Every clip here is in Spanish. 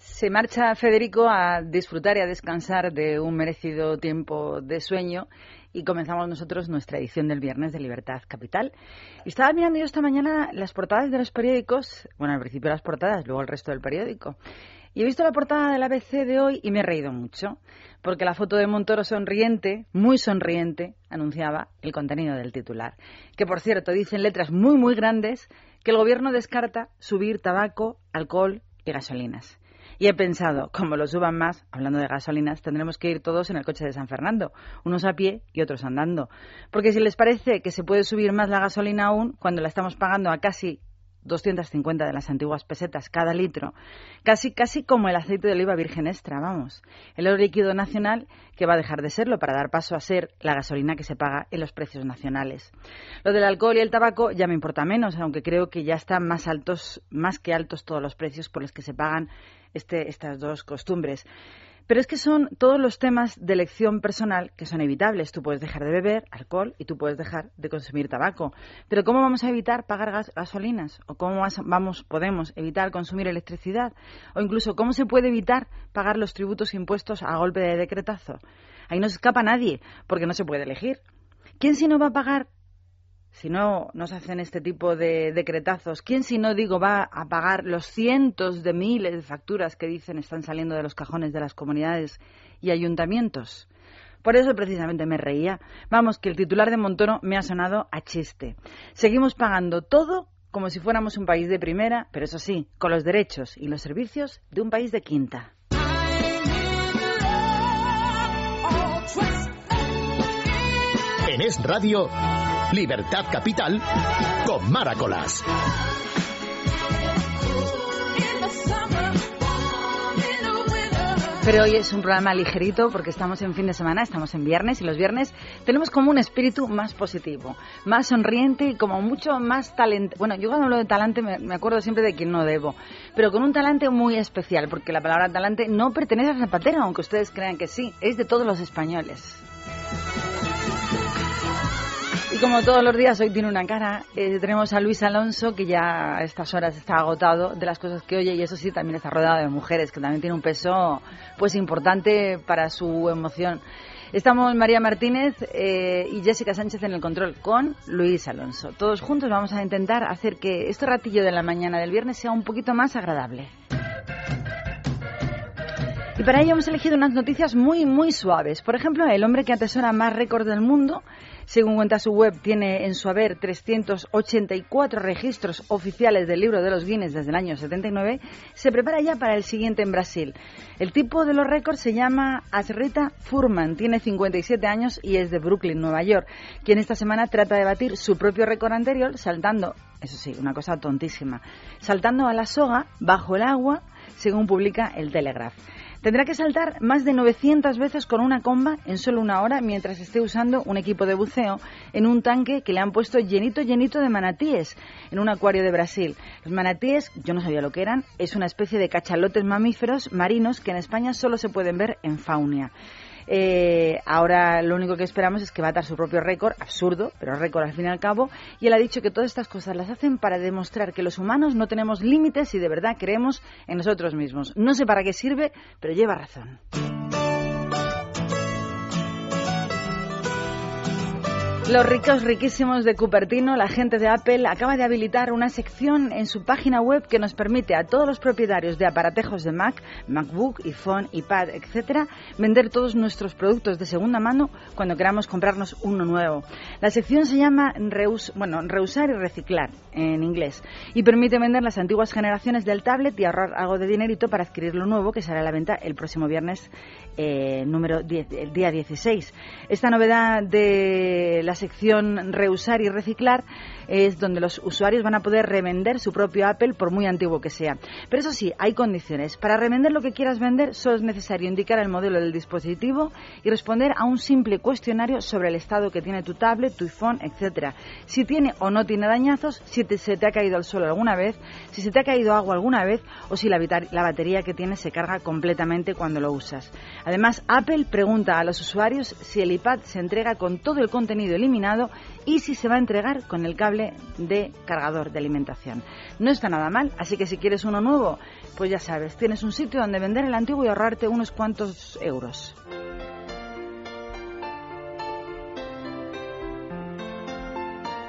Se marcha Federico a disfrutar y a descansar de un merecido tiempo de sueño y comenzamos nosotros nuestra edición del viernes de Libertad Capital. Estaba mirando yo esta mañana las portadas de los periódicos, bueno, al principio las portadas, luego el resto del periódico. Y he visto la portada del ABC de hoy y me he reído mucho, porque la foto de Montoro sonriente, muy sonriente, anunciaba el contenido del titular. Que por cierto, dice en letras muy, muy grandes que el gobierno descarta subir tabaco, alcohol y gasolinas. Y he pensado, como lo suban más, hablando de gasolinas, tendremos que ir todos en el coche de San Fernando, unos a pie y otros andando. Porque si les parece que se puede subir más la gasolina aún, cuando la estamos pagando a casi 250 de las antiguas pesetas cada litro, casi casi como el aceite de oliva virgen extra, vamos. El oro líquido nacional que va a dejar de serlo para dar paso a ser la gasolina que se paga en los precios nacionales. Lo del alcohol y el tabaco ya me importa menos, aunque creo que ya están más altos, más que altos todos los precios por los que se pagan este, estas dos costumbres. Pero es que son todos los temas de elección personal que son evitables. Tú puedes dejar de beber alcohol y tú puedes dejar de consumir tabaco. Pero ¿cómo vamos a evitar pagar gasolinas? ¿O cómo vamos, podemos evitar consumir electricidad? ¿O incluso cómo se puede evitar pagar los tributos impuestos a golpe de decretazo? Ahí no se escapa nadie, porque no se puede elegir. ¿Quién si no va a pagar si no nos hacen este tipo de decretazos, ¿quién si no digo va a pagar los cientos de miles de facturas que dicen están saliendo de los cajones de las comunidades y ayuntamientos? Por eso precisamente me reía. Vamos, que el titular de Montoro me ha sonado a chiste. Seguimos pagando todo como si fuéramos un país de primera, pero eso sí, con los derechos y los servicios de un país de quinta. En Es Radio. Libertad Capital con Maracolas. Pero hoy es un programa ligerito porque estamos en fin de semana, estamos en viernes y los viernes tenemos como un espíritu más positivo, más sonriente y como mucho más talento. Bueno, yo cuando hablo de talante me, me, acuerdo siempre de quien no debo, pero con un talante muy especial porque la palabra talante no pertenece a Zapatero, aunque ustedes crean que sí, es de todos los españoles. Como todos los días hoy tiene una cara, eh, tenemos a Luis Alonso, que ya a estas horas está agotado de las cosas que oye, y eso sí, también está rodeado de mujeres, que también tiene un peso pues importante para su emoción. Estamos María Martínez eh, y Jessica Sánchez en el control con Luis Alonso. Todos juntos vamos a intentar hacer que este ratillo de la mañana del viernes sea un poquito más agradable. Y para ello hemos elegido unas noticias muy, muy suaves. Por ejemplo, el hombre que atesora más récords del mundo según cuenta su web, tiene en su haber 384 registros oficiales del libro de los Guinness desde el año 79. Se prepara ya para el siguiente en Brasil. El tipo de los récords se llama Asrita Furman, tiene 57 años y es de Brooklyn, Nueva York, quien esta semana trata de batir su propio récord anterior saltando, eso sí, una cosa tontísima, saltando a la soga bajo el agua, según publica el Telegraph. Tendrá que saltar más de 900 veces con una comba en solo una hora mientras esté usando un equipo de buceo en un tanque que le han puesto llenito, llenito de manatíes en un acuario de Brasil. Los manatíes, yo no sabía lo que eran, es una especie de cachalotes mamíferos marinos que en España solo se pueden ver en Faunia. Eh, ahora lo único que esperamos es que bata su propio récord, absurdo, pero récord al fin y al cabo, y él ha dicho que todas estas cosas las hacen para demostrar que los humanos no tenemos límites y de verdad creemos en nosotros mismos. No sé para qué sirve, pero lleva razón. Los ricos riquísimos de Cupertino, la gente de Apple, acaba de habilitar una sección en su página web que nos permite a todos los propietarios de aparatejos de Mac, MacBook, iPhone, iPad, etcétera, vender todos nuestros productos de segunda mano cuando queramos comprarnos uno nuevo. La sección se llama Reus, bueno, Reusar y Reciclar en inglés y permite vender las antiguas generaciones del tablet y ahorrar algo de dinerito para adquirir lo nuevo que será a la venta el próximo viernes eh, número 10, el día 16. Esta novedad de la sección Reusar y Reciclar es donde los usuarios van a poder revender su propio Apple por muy antiguo que sea. Pero eso sí, hay condiciones. Para revender lo que quieras vender, solo es necesario indicar el modelo del dispositivo y responder a un simple cuestionario sobre el estado que tiene tu tablet, tu iPhone, etcétera. Si tiene o no tiene dañazos, si se te ha caído el suelo alguna vez, si se te ha caído agua alguna vez o si la, la batería que tienes se carga completamente cuando lo usas. Además, Apple pregunta a los usuarios si el iPad se entrega con todo el contenido eliminado y si se va a entregar con el cable de cargador de alimentación. No está nada mal, así que si quieres uno nuevo, pues ya sabes, tienes un sitio donde vender el antiguo y ahorrarte unos cuantos euros.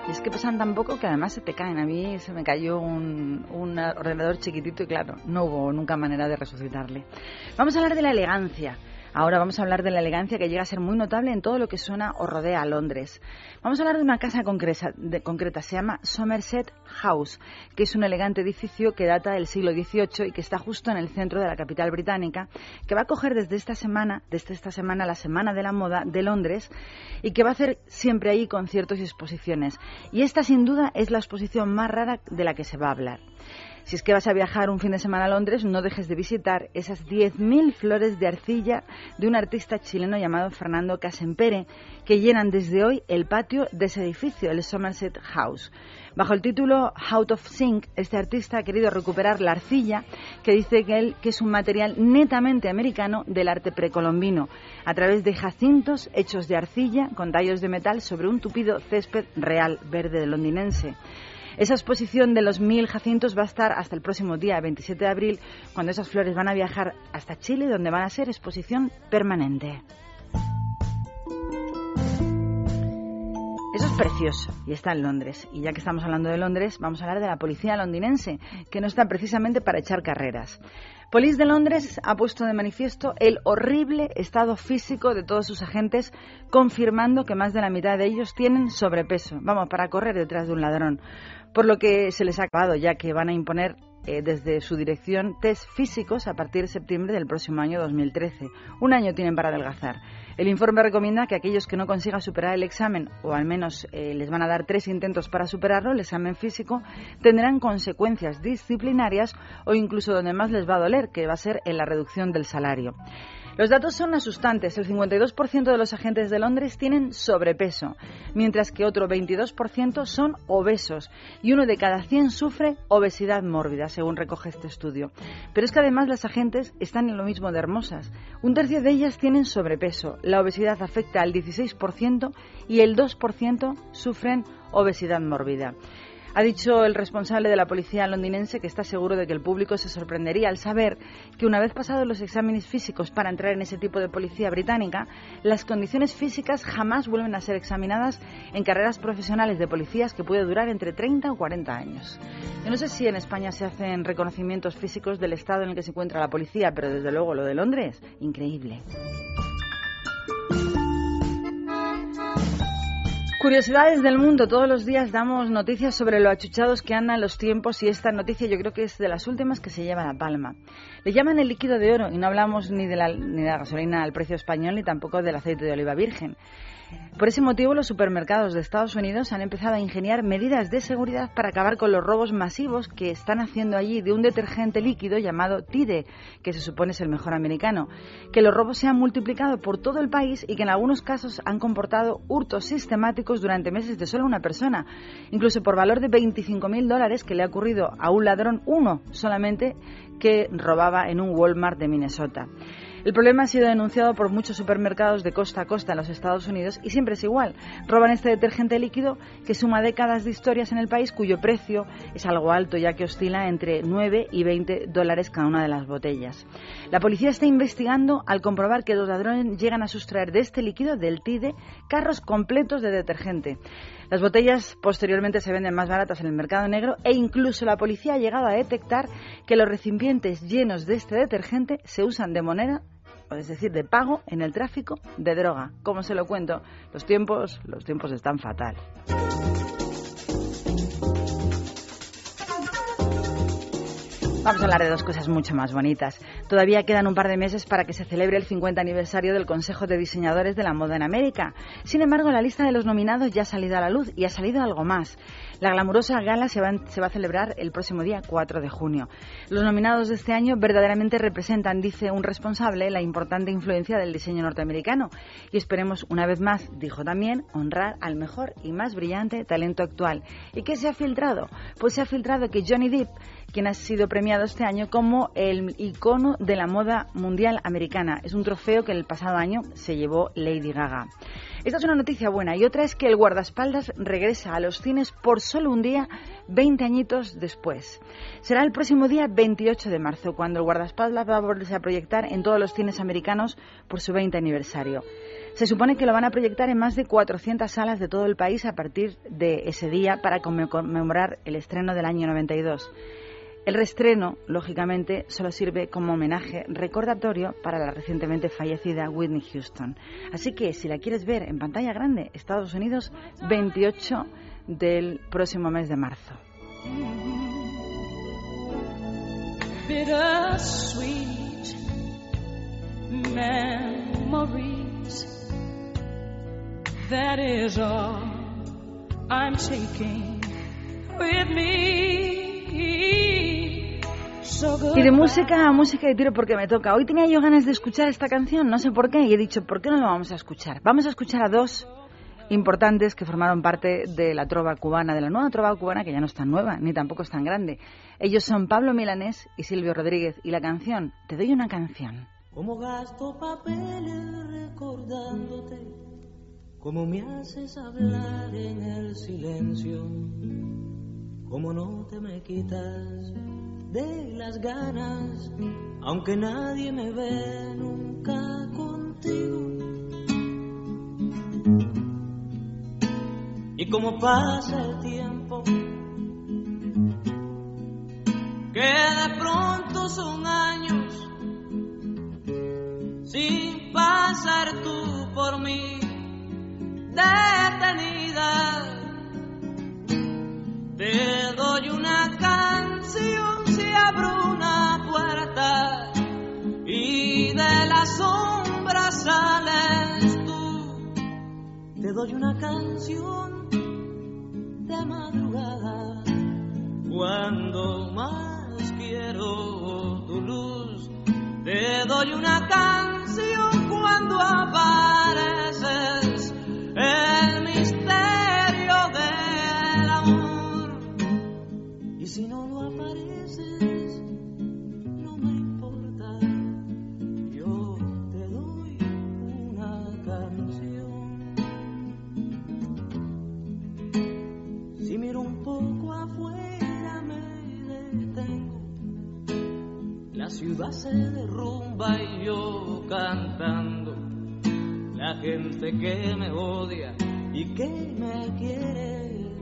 Y es que pesan tan poco que además se te caen. A mí se me cayó un, un ordenador chiquitito y claro, no hubo nunca manera de resucitarle. Vamos a hablar de la elegancia. Ahora vamos a hablar de la elegancia que llega a ser muy notable en todo lo que suena o rodea a Londres. Vamos a hablar de una casa concreta, concreta, se llama Somerset House, que es un elegante edificio que data del siglo XVIII y que está justo en el centro de la capital británica, que va a coger desde esta semana, desde esta semana la Semana de la Moda de Londres y que va a hacer siempre ahí conciertos y exposiciones. Y esta sin duda es la exposición más rara de la que se va a hablar. Si es que vas a viajar un fin de semana a Londres, no dejes de visitar esas 10.000 flores de arcilla de un artista chileno llamado Fernando Casempere, que llenan desde hoy el patio de ese edificio, el Somerset House. Bajo el título Out of Sync, este artista ha querido recuperar la arcilla, que dice que, él, que es un material netamente americano del arte precolombino, a través de jacintos hechos de arcilla con tallos de metal sobre un tupido césped real verde londinense. Esa exposición de los mil jacintos va a estar hasta el próximo día 27 de abril, cuando esas flores van a viajar hasta Chile, donde van a ser exposición permanente. Eso es precioso y está en Londres. Y ya que estamos hablando de Londres, vamos a hablar de la policía londinense, que no está precisamente para echar carreras. Police de Londres ha puesto de manifiesto el horrible estado físico de todos sus agentes, confirmando que más de la mitad de ellos tienen sobrepeso. Vamos, para correr detrás de un ladrón por lo que se les ha acabado, ya que van a imponer eh, desde su dirección test físicos a partir de septiembre del próximo año 2013. Un año tienen para adelgazar. El informe recomienda que aquellos que no consigan superar el examen, o al menos eh, les van a dar tres intentos para superarlo, el examen físico, tendrán consecuencias disciplinarias o incluso donde más les va a doler, que va a ser en la reducción del salario. Los datos son asustantes. El 52% de los agentes de Londres tienen sobrepeso, mientras que otro 22% son obesos y uno de cada 100 sufre obesidad mórbida, según recoge este estudio. Pero es que además las agentes están en lo mismo de hermosas. Un tercio de ellas tienen sobrepeso. La obesidad afecta al 16% y el 2% sufren obesidad mórbida. Ha dicho el responsable de la policía londinense que está seguro de que el público se sorprendería al saber que una vez pasados los exámenes físicos para entrar en ese tipo de policía británica, las condiciones físicas jamás vuelven a ser examinadas en carreras profesionales de policías que puede durar entre 30 o 40 años. Yo no sé si en España se hacen reconocimientos físicos del estado en el que se encuentra la policía, pero desde luego lo de Londres, increíble. Curiosidades del mundo. Todos los días damos noticias sobre lo achuchados que andan los tiempos y esta noticia yo creo que es de las últimas que se lleva la palma. Le llaman el líquido de oro y no hablamos ni de la, ni de la gasolina al precio español ni tampoco del aceite de oliva virgen. Por ese motivo, los supermercados de Estados Unidos han empezado a ingeniar medidas de seguridad para acabar con los robos masivos que están haciendo allí de un detergente líquido llamado Tide, que se supone es el mejor americano. Que los robos se han multiplicado por todo el país y que en algunos casos han comportado hurtos sistemáticos durante meses de solo una persona, incluso por valor de 25.000 dólares que le ha ocurrido a un ladrón, uno solamente, que robaba en un Walmart de Minnesota. El problema ha sido denunciado por muchos supermercados de costa a costa en los Estados Unidos y siempre es igual. Roban este detergente líquido que suma décadas de historias en el país cuyo precio es algo alto ya que oscila entre 9 y 20 dólares cada una de las botellas. La policía está investigando al comprobar que los ladrones llegan a sustraer de este líquido, del TIDE, carros completos de detergente. Las botellas posteriormente se venden más baratas en el mercado negro e incluso la policía ha llegado a detectar que los recipientes llenos de este detergente se usan de es decir, de pago en el tráfico de droga. ¿Cómo se lo cuento? Los tiempos, los tiempos están fatal. Vamos a hablar de dos cosas mucho más bonitas. Todavía quedan un par de meses para que se celebre el 50 aniversario del Consejo de Diseñadores de la Moda en América. Sin embargo, la lista de los nominados ya ha salido a la luz y ha salido algo más. La glamurosa gala se va, se va, a celebrar el próximo día 4 de junio. Los nominados de este año verdaderamente representan, dice un responsable, la importante influencia del diseño norteamericano. Y esperemos, una vez más, dijo también, honrar al mejor y más brillante talento actual. ¿Y qué se ha filtrado? Pues se ha filtrado que Johnny Depp, quien ha sido premiado este año como el icono de la moda mundial americana. Es un trofeo que el pasado año se llevó Lady Gaga. Esta es una noticia buena y otra es que el guardaespaldas regresa a los cines por solo un día, 20 añitos después. Será el próximo día 28 de marzo cuando el guardaespaldas va a volverse a proyectar en todos los cines americanos por su 20 aniversario. Se supone que lo van a proyectar en más de 400 salas de todo el país a partir de ese día para conmemorar el estreno del año 92. El reestreno, lógicamente, solo sirve como homenaje recordatorio para la recientemente fallecida Whitney Houston. Así que si la quieres ver en pantalla grande, Estados Unidos, 28 del próximo mes de marzo. That is all I'm taking with me. Y de música a música de tiro porque me toca. Hoy tenía yo ganas de escuchar esta canción, no sé por qué, y he dicho, ¿por qué no lo vamos a escuchar? Vamos a escuchar a dos importantes que formaron parte de la trova cubana, de la nueva trova cubana que ya no es tan nueva, ni tampoco es tan grande. Ellos son Pablo Milanés y Silvio Rodríguez, y la canción, Te doy una canción. Como gasto papeles recordándote, como me haces hablar en el silencio, como no te me quitas de las ganas, aunque nadie me ve nunca contigo. Y como pasa el tiempo, que de pronto son años, sin pasar tú por mí, detenida, te doy una canción una puerta y de la sombra sales tú. Te doy una canción de madrugada cuando más quiero tu luz. Te doy una canción cuando apareces. Ciudad se derrumba y yo cantando. La gente que me odia y que me quiere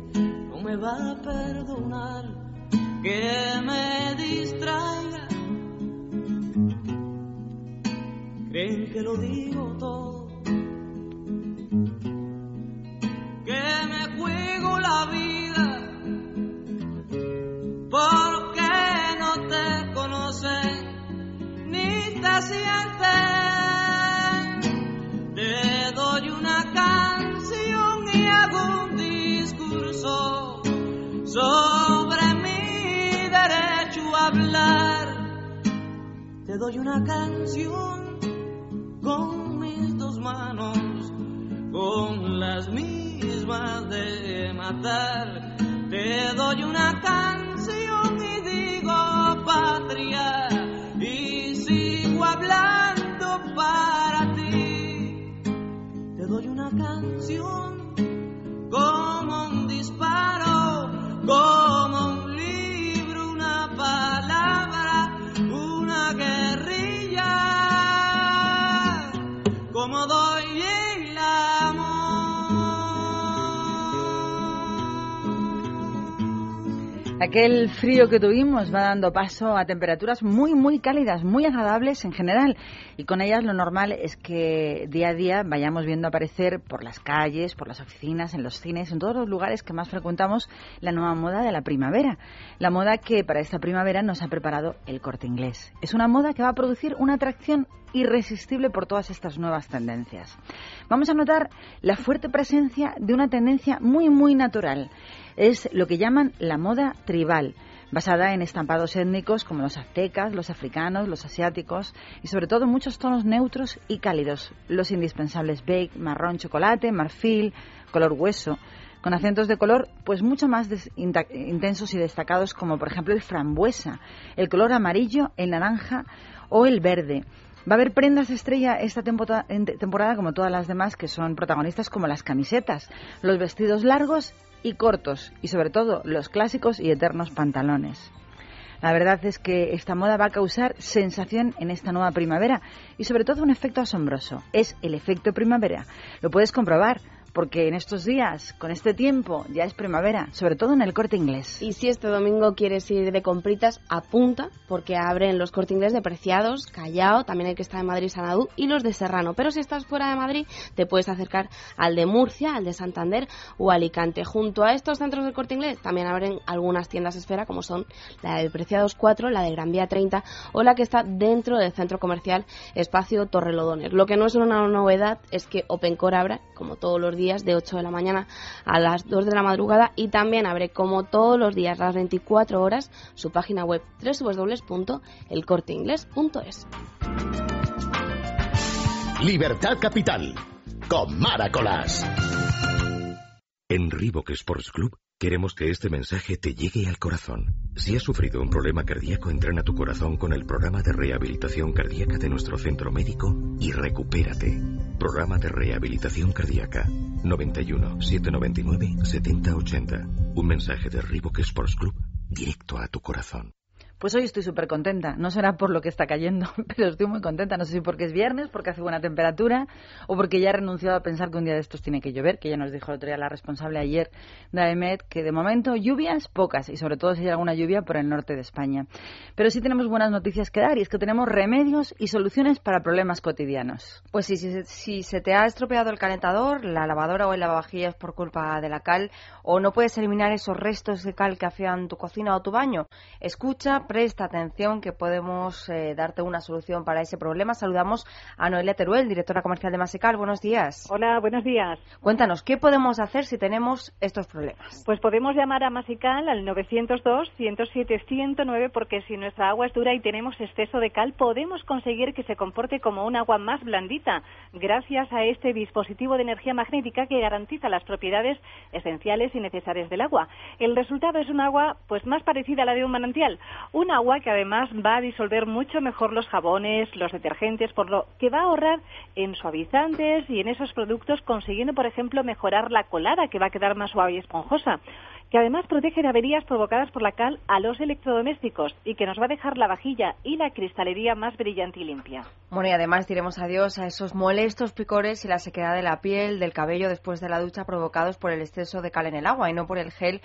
no me va a perdonar que me distraiga. Creen que lo digo todo, que me juego la vida. Te doy una canción y hago un discurso sobre mi derecho a hablar. Te doy una canción con mis dos manos, con las mismas de matar. Te doy una canción y digo patria Doy una canción como un disparo, como Aquel frío que tuvimos va dando paso a temperaturas muy, muy cálidas, muy agradables en general. Y con ellas lo normal es que día a día vayamos viendo aparecer por las calles, por las oficinas, en los cines, en todos los lugares que más frecuentamos la nueva moda de la primavera. La moda que para esta primavera nos ha preparado el corte inglés. Es una moda que va a producir una atracción irresistible por todas estas nuevas tendencias. Vamos a notar la fuerte presencia de una tendencia muy, muy natural es lo que llaman la moda tribal, basada en estampados étnicos como los aztecas, los africanos, los asiáticos y sobre todo muchos tonos neutros y cálidos, los indispensables beige, marrón chocolate, marfil, color hueso. con acentos de color pues mucho más intensos y destacados como por ejemplo el frambuesa, el color amarillo, el naranja o el verde. Va a haber prendas estrella esta temporada como todas las demás que son protagonistas como las camisetas, los vestidos largos y cortos y sobre todo los clásicos y eternos pantalones. La verdad es que esta moda va a causar sensación en esta nueva primavera y sobre todo un efecto asombroso. Es el efecto primavera. Lo puedes comprobar porque en estos días, con este tiempo, ya es primavera, sobre todo en el corte inglés. Y si este domingo quieres ir de compritas, apunta, porque abren los corte inglés de Preciados, Callao, también el que está de Madrid, Sanadú y los de Serrano. Pero si estás fuera de Madrid, te puedes acercar al de Murcia, al de Santander o Alicante. Junto a estos centros de corte inglés también abren algunas tiendas esfera, como son la de Preciados 4, la de Gran Vía 30 o la que está dentro del centro comercial Espacio Torrelodones. Lo que no es una novedad es que OpenCore abra, como todos los días de 8 de la mañana a las 2 de la madrugada y también abre como todos los días las 24 horas su página web www.elcorteingles.es. Libertad Capital con Maracolas. En Reebok Sports Club queremos que este mensaje te llegue al corazón. Si has sufrido un problema cardíaco, entrena tu corazón con el programa de rehabilitación cardíaca de nuestro centro médico y recupérate. Programa de rehabilitación cardíaca 91 799 7080. Un mensaje de Reebok Sports Club directo a tu corazón. Pues hoy estoy súper contenta. No será por lo que está cayendo, pero estoy muy contenta. No sé si porque es viernes, porque hace buena temperatura o porque ya he renunciado a pensar que un día de estos tiene que llover, que ya nos dijo el otro día la responsable ayer de AEMET, que de momento lluvias pocas y sobre todo si hay alguna lluvia por el norte de España. Pero sí tenemos buenas noticias que dar y es que tenemos remedios y soluciones para problemas cotidianos. Pues si, si se te ha estropeado el calentador, la lavadora o el lavavajillas por culpa de la cal o no puedes eliminar esos restos de cal que hacían tu cocina o tu baño, escucha presta atención que podemos eh, darte una solución para ese problema. Saludamos a Noelia Teruel, directora comercial de Masecal. Buenos días. Hola, buenos días. Cuéntanos, ¿qué podemos hacer si tenemos estos problemas? Pues podemos llamar a Masical al 902-107-109 porque si nuestra agua es dura y tenemos exceso de cal, podemos conseguir que se comporte como un agua más blandita gracias a este dispositivo de energía magnética que garantiza las propiedades esenciales y necesarias del agua. El resultado es un agua pues más parecida a la de un manantial, un agua que además va a disolver mucho mejor los jabones, los detergentes, por lo que va a ahorrar en suavizantes y en esos productos, consiguiendo, por ejemplo, mejorar la colada, que va a quedar más suave y esponjosa que además protege de averías provocadas por la cal a los electrodomésticos y que nos va a dejar la vajilla y la cristalería más brillante y limpia. Bueno, y además diremos adiós a esos molestos picores y la sequedad de la piel, del cabello después de la ducha provocados por el exceso de cal en el agua y no por el gel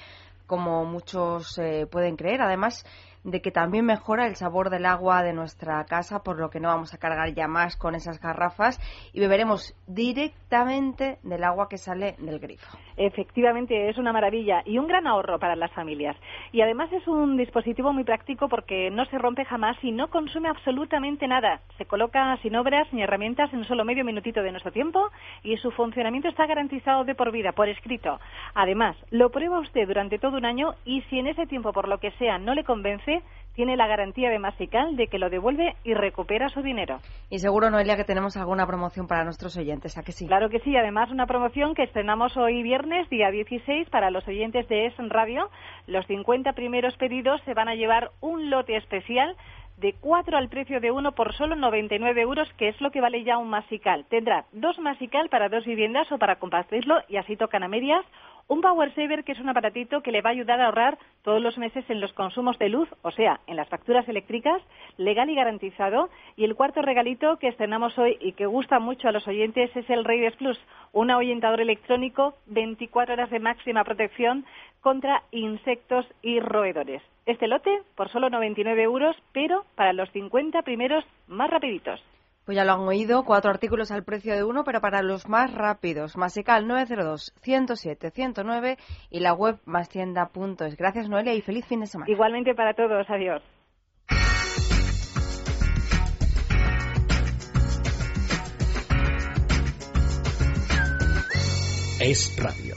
como muchos eh, pueden creer. Además, de que también mejora el sabor del agua de nuestra casa, por lo que no vamos a cargar ya más con esas garrafas y beberemos directamente del agua que sale del grifo. Efectivamente, es una maravilla y un gran ahorro para las familias. Y además es un dispositivo muy práctico porque no se rompe jamás y no consume absolutamente nada. Se coloca sin obras ni herramientas en solo medio minutito de nuestro tiempo y su funcionamiento está garantizado de por vida, por escrito. Además, lo prueba usted durante todo un año y si en ese tiempo, por lo que sea, no le convence, tiene la garantía de Masical de que lo devuelve y recupera su dinero. Y seguro, Noelia, que tenemos alguna promoción para nuestros oyentes, ¿a que sí? Claro que sí. Además, una promoción que estrenamos hoy viernes, día 16, para los oyentes de ES Radio. Los 50 primeros pedidos se van a llevar un lote especial de cuatro al precio de uno por solo 99 euros, que es lo que vale ya un masical. Tendrá dos masical para dos viviendas o para compartirlo y así tocan a medias un Power Saver que es un aparatito que le va a ayudar a ahorrar todos los meses en los consumos de luz, o sea, en las facturas eléctricas, legal y garantizado. Y el cuarto regalito que estrenamos hoy y que gusta mucho a los oyentes es el Reyes Plus, un ahuyentador electrónico 24 horas de máxima protección contra insectos y roedores. Este lote por solo 99 euros, pero para los 50 primeros más rapiditos. Pues ya lo han oído, cuatro artículos al precio de uno, pero para los más rápidos, Masical 902-107-109 y la web mastienda.es. Gracias, Noelia, y feliz fin de semana. Igualmente para todos, adiós. Es radio.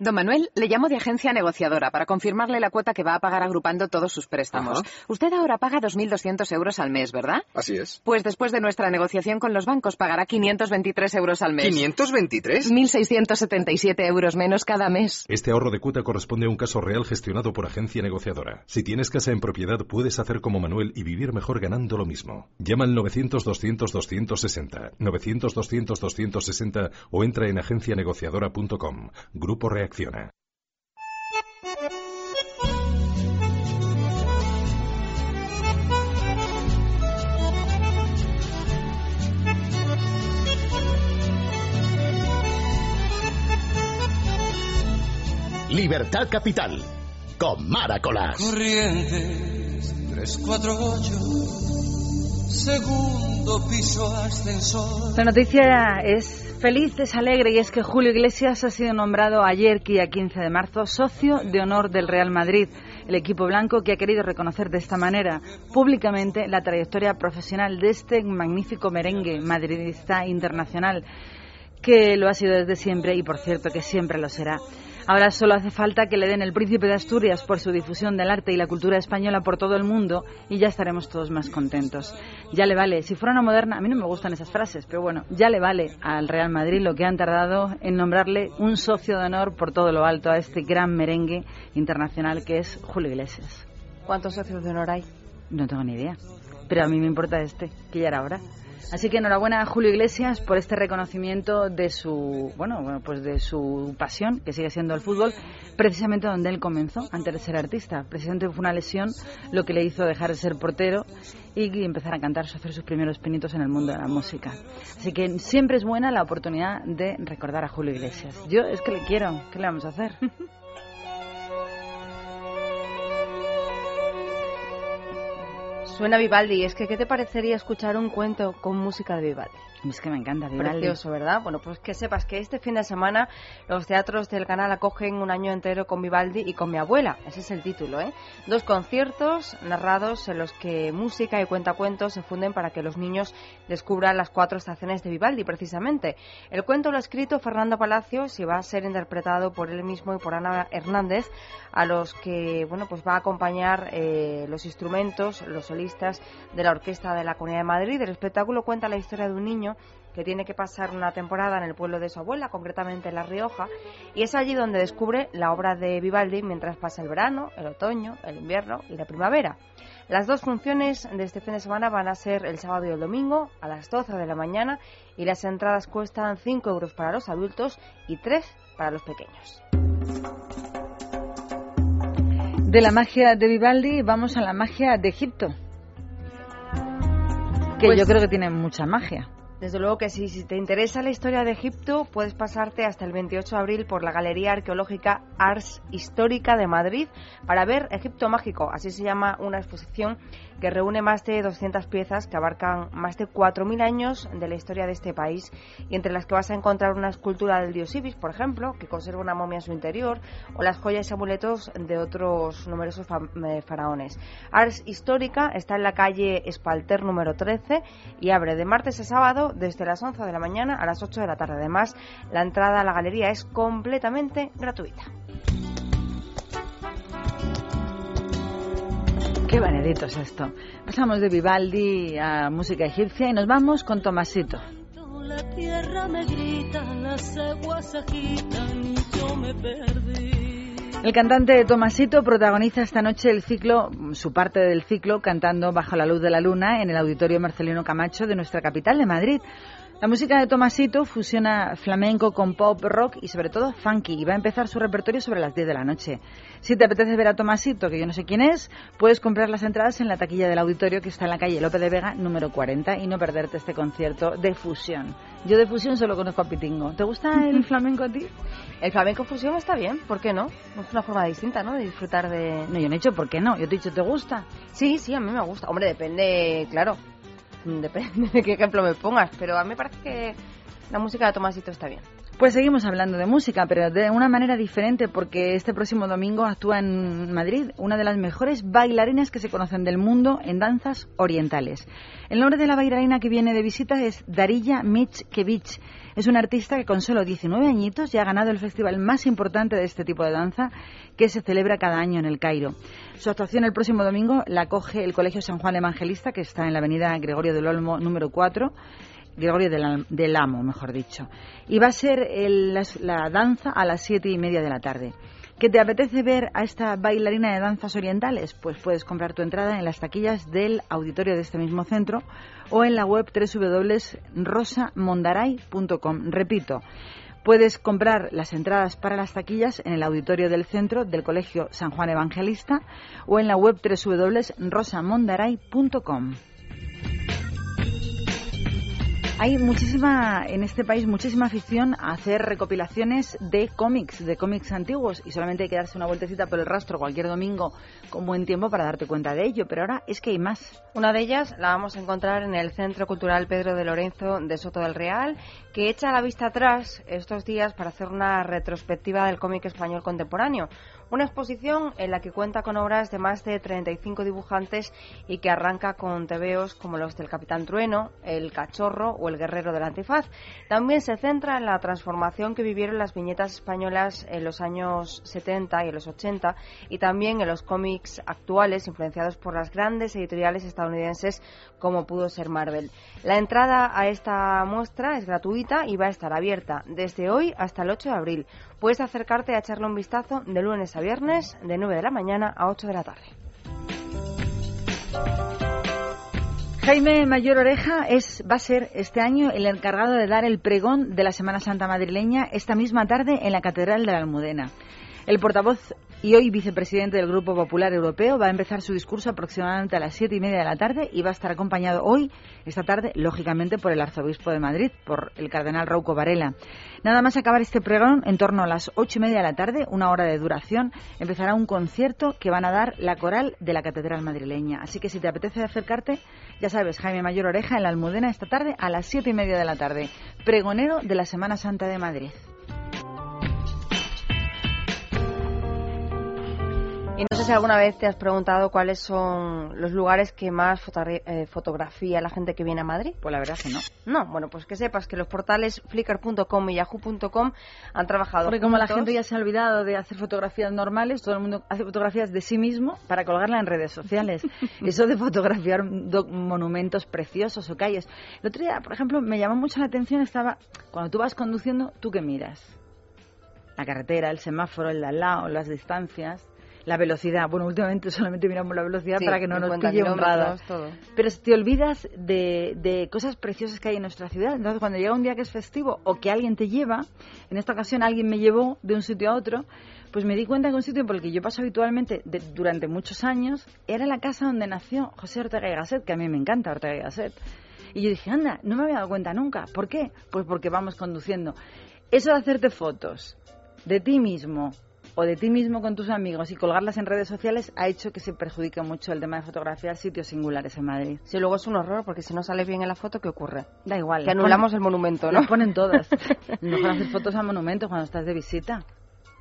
Don Manuel, le llamo de agencia negociadora para confirmarle la cuota que va a pagar agrupando todos sus préstamos. Ajá. Usted ahora paga 2.200 euros al mes, ¿verdad? Así es. Pues después de nuestra negociación con los bancos pagará 523 euros al mes. ¿523? 1.677 euros menos cada mes. Este ahorro de cuota corresponde a un caso real gestionado por agencia negociadora. Si tienes casa en propiedad, puedes hacer como Manuel y vivir mejor ganando lo mismo. Llama al 900-200-260, 900-200-260 o entra en agencianegociadora.com. Grupo Reacciona. Libertad Capital. Con Mara Colás. Corrientes 348, segundo piso ascensor. La noticia es feliz, es alegre y es que Julio Iglesias ha sido nombrado ayer, día 15 de marzo, socio de honor del Real Madrid, el equipo blanco que ha querido reconocer de esta manera públicamente la trayectoria profesional de este magnífico merengue madridista internacional que lo ha sido desde siempre y por cierto que siempre lo será. Ahora solo hace falta que le den el Príncipe de Asturias por su difusión del arte y la cultura española por todo el mundo y ya estaremos todos más contentos. Ya le vale, si fuera una moderna, a mí no me gustan esas frases, pero bueno, ya le vale al Real Madrid lo que han tardado en nombrarle un socio de honor por todo lo alto a este gran merengue internacional que es Julio Iglesias. ¿Cuántos socios de honor hay? No tengo ni idea, pero a mí me importa este, que ya era hora. Así que enhorabuena a Julio Iglesias por este reconocimiento de su, bueno, bueno, pues de su pasión, que sigue siendo el fútbol, precisamente donde él comenzó antes de ser artista. Precisamente fue una lesión lo que le hizo dejar de ser portero y empezar a cantar, hacer sus primeros pinitos en el mundo de la música. Así que siempre es buena la oportunidad de recordar a Julio Iglesias. Yo es que le quiero, ¿qué le vamos a hacer? Suena Vivaldi. Es que, ¿qué te parecería escuchar un cuento con música de Vivaldi? Es que me encanta Vivaldi. Precioso, ¿verdad? Bueno, pues que sepas que este fin de semana los teatros del canal acogen un año entero con Vivaldi y con mi abuela. Ese es el título, ¿eh? Dos conciertos narrados en los que música y cuentacuentos se funden para que los niños descubran las cuatro estaciones de Vivaldi, precisamente. El cuento lo ha escrito Fernando Palacios y va a ser interpretado por él mismo y por Ana Hernández, a los que, bueno, pues va a acompañar eh, los instrumentos, los solistas de la Orquesta de la Comunidad de Madrid. El espectáculo cuenta la historia de un niño que tiene que pasar una temporada en el pueblo de su abuela, concretamente en La Rioja, y es allí donde descubre la obra de Vivaldi mientras pasa el verano, el otoño, el invierno y la primavera. Las dos funciones de este fin de semana van a ser el sábado y el domingo a las 12 de la mañana y las entradas cuestan 5 euros para los adultos y 3 para los pequeños. De la magia de Vivaldi vamos a la magia de Egipto, que Pues- yo creo que tiene mucha magia. Desde luego que si te interesa la historia de Egipto, puedes pasarte hasta el 28 de abril por la Galería Arqueológica Ars Histórica de Madrid para ver Egipto Mágico. Así se llama una exposición que reúne más de 200 piezas que abarcan más de 4.000 años de la historia de este país y entre las que vas a encontrar una escultura del dios Ibis, por ejemplo, que conserva una momia en su interior, o las joyas y amuletos de otros numerosos eh, faraones. Ars Histórica está en la calle Espalter número 13 y abre de martes a sábado desde las 11 de la mañana a las 8 de la tarde. Además, la entrada a la galería es completamente gratuita. Qué vanedito es esto. Pasamos de Vivaldi a música egipcia y nos vamos con Tomasito. La tierra me grita, las aguas se agitan y yo me perdí. El cantante Tomasito protagoniza esta noche el ciclo, su parte del ciclo, cantando Bajo la luz de la luna en el Auditorio Marcelino Camacho de nuestra capital de Madrid. La música de Tomasito fusiona flamenco con pop, rock y sobre todo funky y va a empezar su repertorio sobre las 10 de la noche. Si te apetece ver a Tomasito, que yo no sé quién es, puedes comprar las entradas en la taquilla del auditorio que está en la calle Lope de Vega número 40 y no perderte este concierto de fusión. Yo de fusión solo conozco a Pitingo. ¿Te gusta el flamenco a ti? El flamenco fusión está bien, ¿por qué no? Es una forma distinta, ¿no? De disfrutar de... No, yo no he dicho por qué no. Yo te he dicho, ¿te gusta? Sí, sí, a mí me gusta. Hombre, depende, claro, depende de qué ejemplo me pongas, pero a mí me parece que la música de Tomasito está bien. Pues seguimos hablando de música, pero de una manera diferente, porque este próximo domingo actúa en Madrid una de las mejores bailarinas que se conocen del mundo en danzas orientales. El nombre de la bailarina que viene de visita es Darilla Mitchkevich. Es una artista que con solo 19 añitos ya ha ganado el festival más importante de este tipo de danza que se celebra cada año en el Cairo. Su actuación el próximo domingo la coge el Colegio San Juan Evangelista, que está en la avenida Gregorio del Olmo número 4 Gregorio del, Amo, mejor dicho. Y va a ser la, danza a las siete y media de la tarde. ¿Qué te apetece ver a esta bailarina de danzas orientales? Pues puedes comprar tu entrada en las taquillas del auditorio de este mismo centro o en la web www.rosamondaray.com. Repito, puedes comprar las entradas para las taquillas en el auditorio del centro del Colegio San Juan Evangelista o en la web www.rosamondaray.com. Hay muchísima, en este país, muchísima afición a hacer recopilaciones de cómics, de cómics antiguos, y solamente hay que darse una vueltecita por el rastro cualquier domingo con buen tiempo para darte cuenta de ello, pero ahora es que hay más. Una de ellas la vamos a encontrar en el Centro Cultural Pedro de Lorenzo de Soto del Real, que echa la vista atrás estos días para hacer una retrospectiva del cómic español contemporáneo una exposición en la que cuenta con obras de más de 35 dibujantes y que arranca con tebeos como los del Capitán Trueno, El Cachorro o El Guerrero del Antifaz. También se centra en la transformación que vivieron las viñetas españolas en los años 70 y los 80 y también en los cómics actuales influenciados por las grandes editoriales estadounidenses como pudo ser Marvel. La entrada a esta muestra es gratuita y va a estar abierta desde hoy hasta el 8 de abril. Puedes acercarte a echarle un vistazo de lunes a viernes, de 9 de la mañana a 8 de la tarde. Jaime Mayor Oreja es, va a ser este año el encargado de dar el pregón de la Semana Santa madrileña esta misma tarde en la Catedral de la Almudena. El portavoz y hoy vicepresidente del Grupo Popular Europeo va a empezar su discurso aproximadamente a las siete y media de la tarde y va a estar acompañado hoy, esta tarde, lógicamente, por el arzobispo de Madrid, por el cardenal Rauco Varela. Nada más acabar este pregón, en torno a las ocho y media de la tarde, una hora de duración, empezará un concierto que van a dar la coral de la Catedral madrileña. Así que si te apetece acercarte, ya sabes, Jaime Mayor Oreja en la Almudena esta tarde a las siete y media de la tarde, pregonero de la Semana Santa de Madrid. Y no sé si alguna vez te has preguntado cuáles son los lugares que más eh, fotografía la gente que viene a Madrid. Pues la verdad es que no. No, bueno, pues que sepas que los portales flickr.com y yahoo.com han trabajado. Porque como la gente ya se ha olvidado de hacer fotografías normales, todo el mundo hace fotografías de sí mismo para colgarla en redes sociales. Eso de fotografiar monumentos preciosos o calles. El otro día, por ejemplo, me llamó mucho la atención, estaba, cuando tú vas conduciendo, ¿tú qué miras? La carretera, el semáforo, el de al lado, las distancias la velocidad. Bueno, últimamente solamente miramos la velocidad para que no nos pille un Todo. Pero te olvidas de, de, cosas preciosas que hay en nuestra ciudad. Entonces, cuando llega un día que es festivo o que alguien te lleva, en esta ocasión alguien me llevó de un sitio a otro, pues me di cuenta que un sitio por el que yo paso habitualmente durante muchos años era la casa donde nació José Ortega y Gasset, que a mí me encanta Ortega y Gasset. Y yo dije, anda, no me había dado cuenta nunca. ¿Por qué? Pues porque vamos conduciendo. Eso de hacerte fotos de ti mismo o de ti mismo con tus amigos y colgarlas en redes sociales ha hecho que se perjudique mucho el tema de fotografiar sitios singulares en Madrid. Sí, luego es un horror porque si no sale bien en la foto, ¿qué ocurre? Da igual. Que anulamos el monumento, ¿no? Lo ponen todas. Mejor hacer fotos al monumento cuando estás de visita.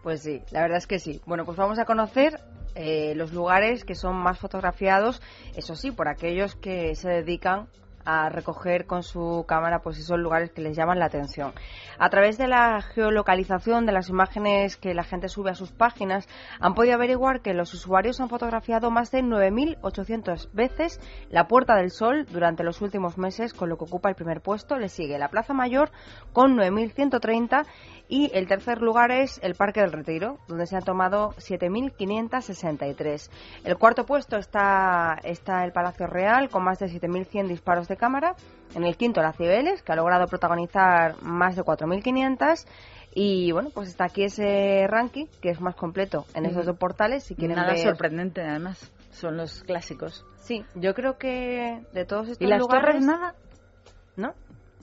Pues sí, la verdad es que sí. Bueno, pues vamos a conocer eh, los lugares que son más fotografiados, eso sí, por aquellos que se dedican a recoger con su cámara pues esos lugares que les llaman la atención. A través de la geolocalización de las imágenes que la gente sube a sus páginas, han podido averiguar que los usuarios han fotografiado más de 9.800 veces la Puerta del Sol durante los últimos meses, con lo que ocupa el primer puesto. Le sigue la Plaza Mayor con 9.130 y el tercer lugar es el Parque del Retiro, donde se han tomado 7.563. El cuarto puesto está, está el Palacio Real, con más de 7.100 disparos de cámara. En el quinto, la Cibeles, que ha logrado protagonizar más de 4.500. Y bueno, pues está aquí ese ranking, que es más completo en esos dos portales. Si quieren Nada ver... sorprendente, además. Son los clásicos. Sí, yo creo que de todos estos ¿Y las lugares... torres nada? ¿No?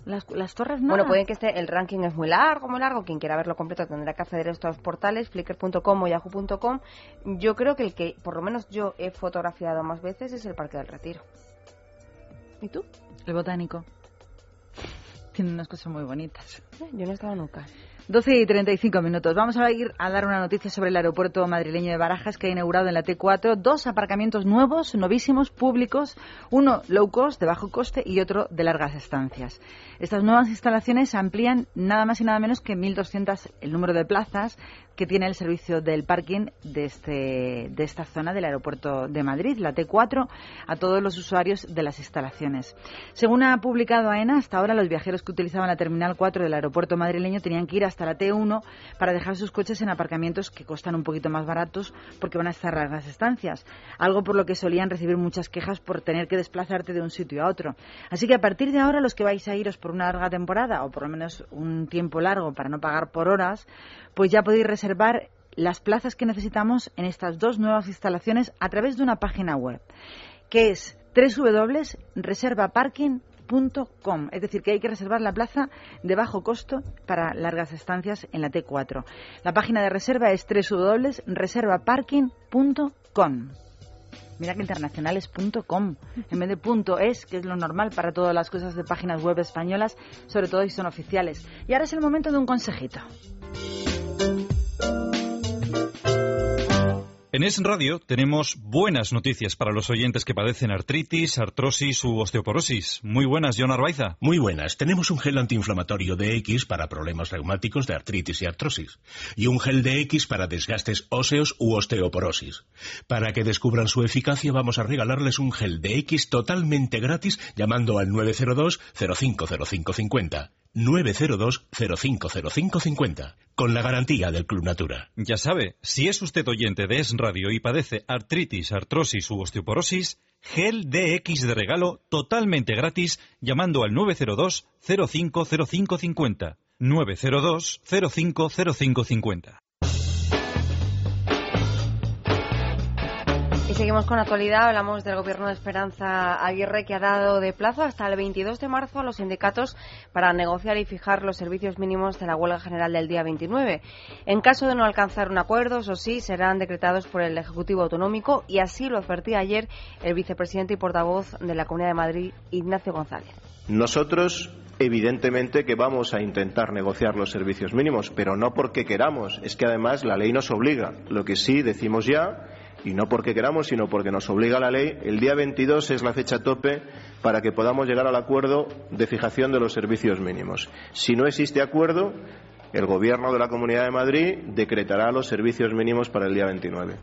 Las, torres no. Bueno, pueden que esté, el ranking es muy largo, muy largo. Quien quiera verlo completo tendrá que acceder a estos portales, flickr.com o yahoo.com. Yo creo que el que, por lo menos yo he fotografiado más veces, es el Parque del Retiro. ¿Y tú? El botánico. Tiene unas cosas muy bonitas. Yo no he estado nunca. 12 y 35 minutos. Vamos a ir a dar una noticia sobre el aeropuerto madrileño de Barajas que ha inaugurado en la T4 dos aparcamientos nuevos, novísimos, públicos, uno low cost, de bajo coste, y otro de largas estancias. Estas nuevas instalaciones amplían nada más y nada menos que 1.200 el número de plazas que tiene el servicio del parking de, este, de esta zona del aeropuerto de Madrid, la T4, a todos los usuarios de las instalaciones. Según ha publicado AENA, hasta ahora los viajeros que utilizaban la Terminal 4 del aeropuerto madrileño tenían que ir hasta la T1 para dejar sus coches en aparcamientos que costan un poquito más baratos porque van a estar las estancias, algo por lo que solían recibir muchas quejas por tener que desplazarte de un sitio a otro. Así que a partir de ahora los que vais a iros por una larga temporada o por lo menos un tiempo largo para no pagar por horas, pues ya podéis reservar las plazas que necesitamos en estas dos nuevas instalaciones a través de una página web, que es www.reservaparking.com. Es decir, que hay que reservar la plaza de bajo costo para largas estancias en la T4. La página de reserva es www.reservaparking.com. Mira que internacional es .com en vez de punto .es, que es lo normal para todas las cosas de páginas web españolas, sobre todo si son oficiales. Y ahora es el momento de un consejito. En Es Radio tenemos buenas noticias para los oyentes que padecen artritis, artrosis u osteoporosis. Muy buenas, John Arbaiza. Muy buenas. Tenemos un gel antiinflamatorio de X para problemas reumáticos de artritis y artrosis. Y un gel de X para desgastes óseos u osteoporosis. Para que descubran su eficacia vamos a regalarles un gel de X totalmente gratis llamando al 902 050550. 902 050550 con la garantía del Club Natura. Ya sabe, si es usted oyente de Es Radio y padece artritis, artrosis u osteoporosis, gel DX de regalo totalmente gratis llamando al 902 050550. 902 050550. Seguimos con actualidad. Hablamos del gobierno de Esperanza Aguirre que ha dado de plazo hasta el 22 de marzo a los sindicatos para negociar y fijar los servicios mínimos de la huelga general del día 29. En caso de no alcanzar un acuerdo, eso sí, serán decretados por el Ejecutivo Autonómico y así lo advertía ayer el vicepresidente y portavoz de la Comunidad de Madrid, Ignacio González. Nosotros Evidentemente que vamos a intentar negociar los servicios mínimos, pero no porque queramos, es que además la ley nos obliga. Lo que sí decimos ya y no porque queramos, sino porque nos obliga la ley, el día 22 es la fecha tope para que podamos llegar al acuerdo de fijación de los servicios mínimos. Si no existe acuerdo, el Gobierno de la Comunidad de Madrid decretará los servicios mínimos para el día 29.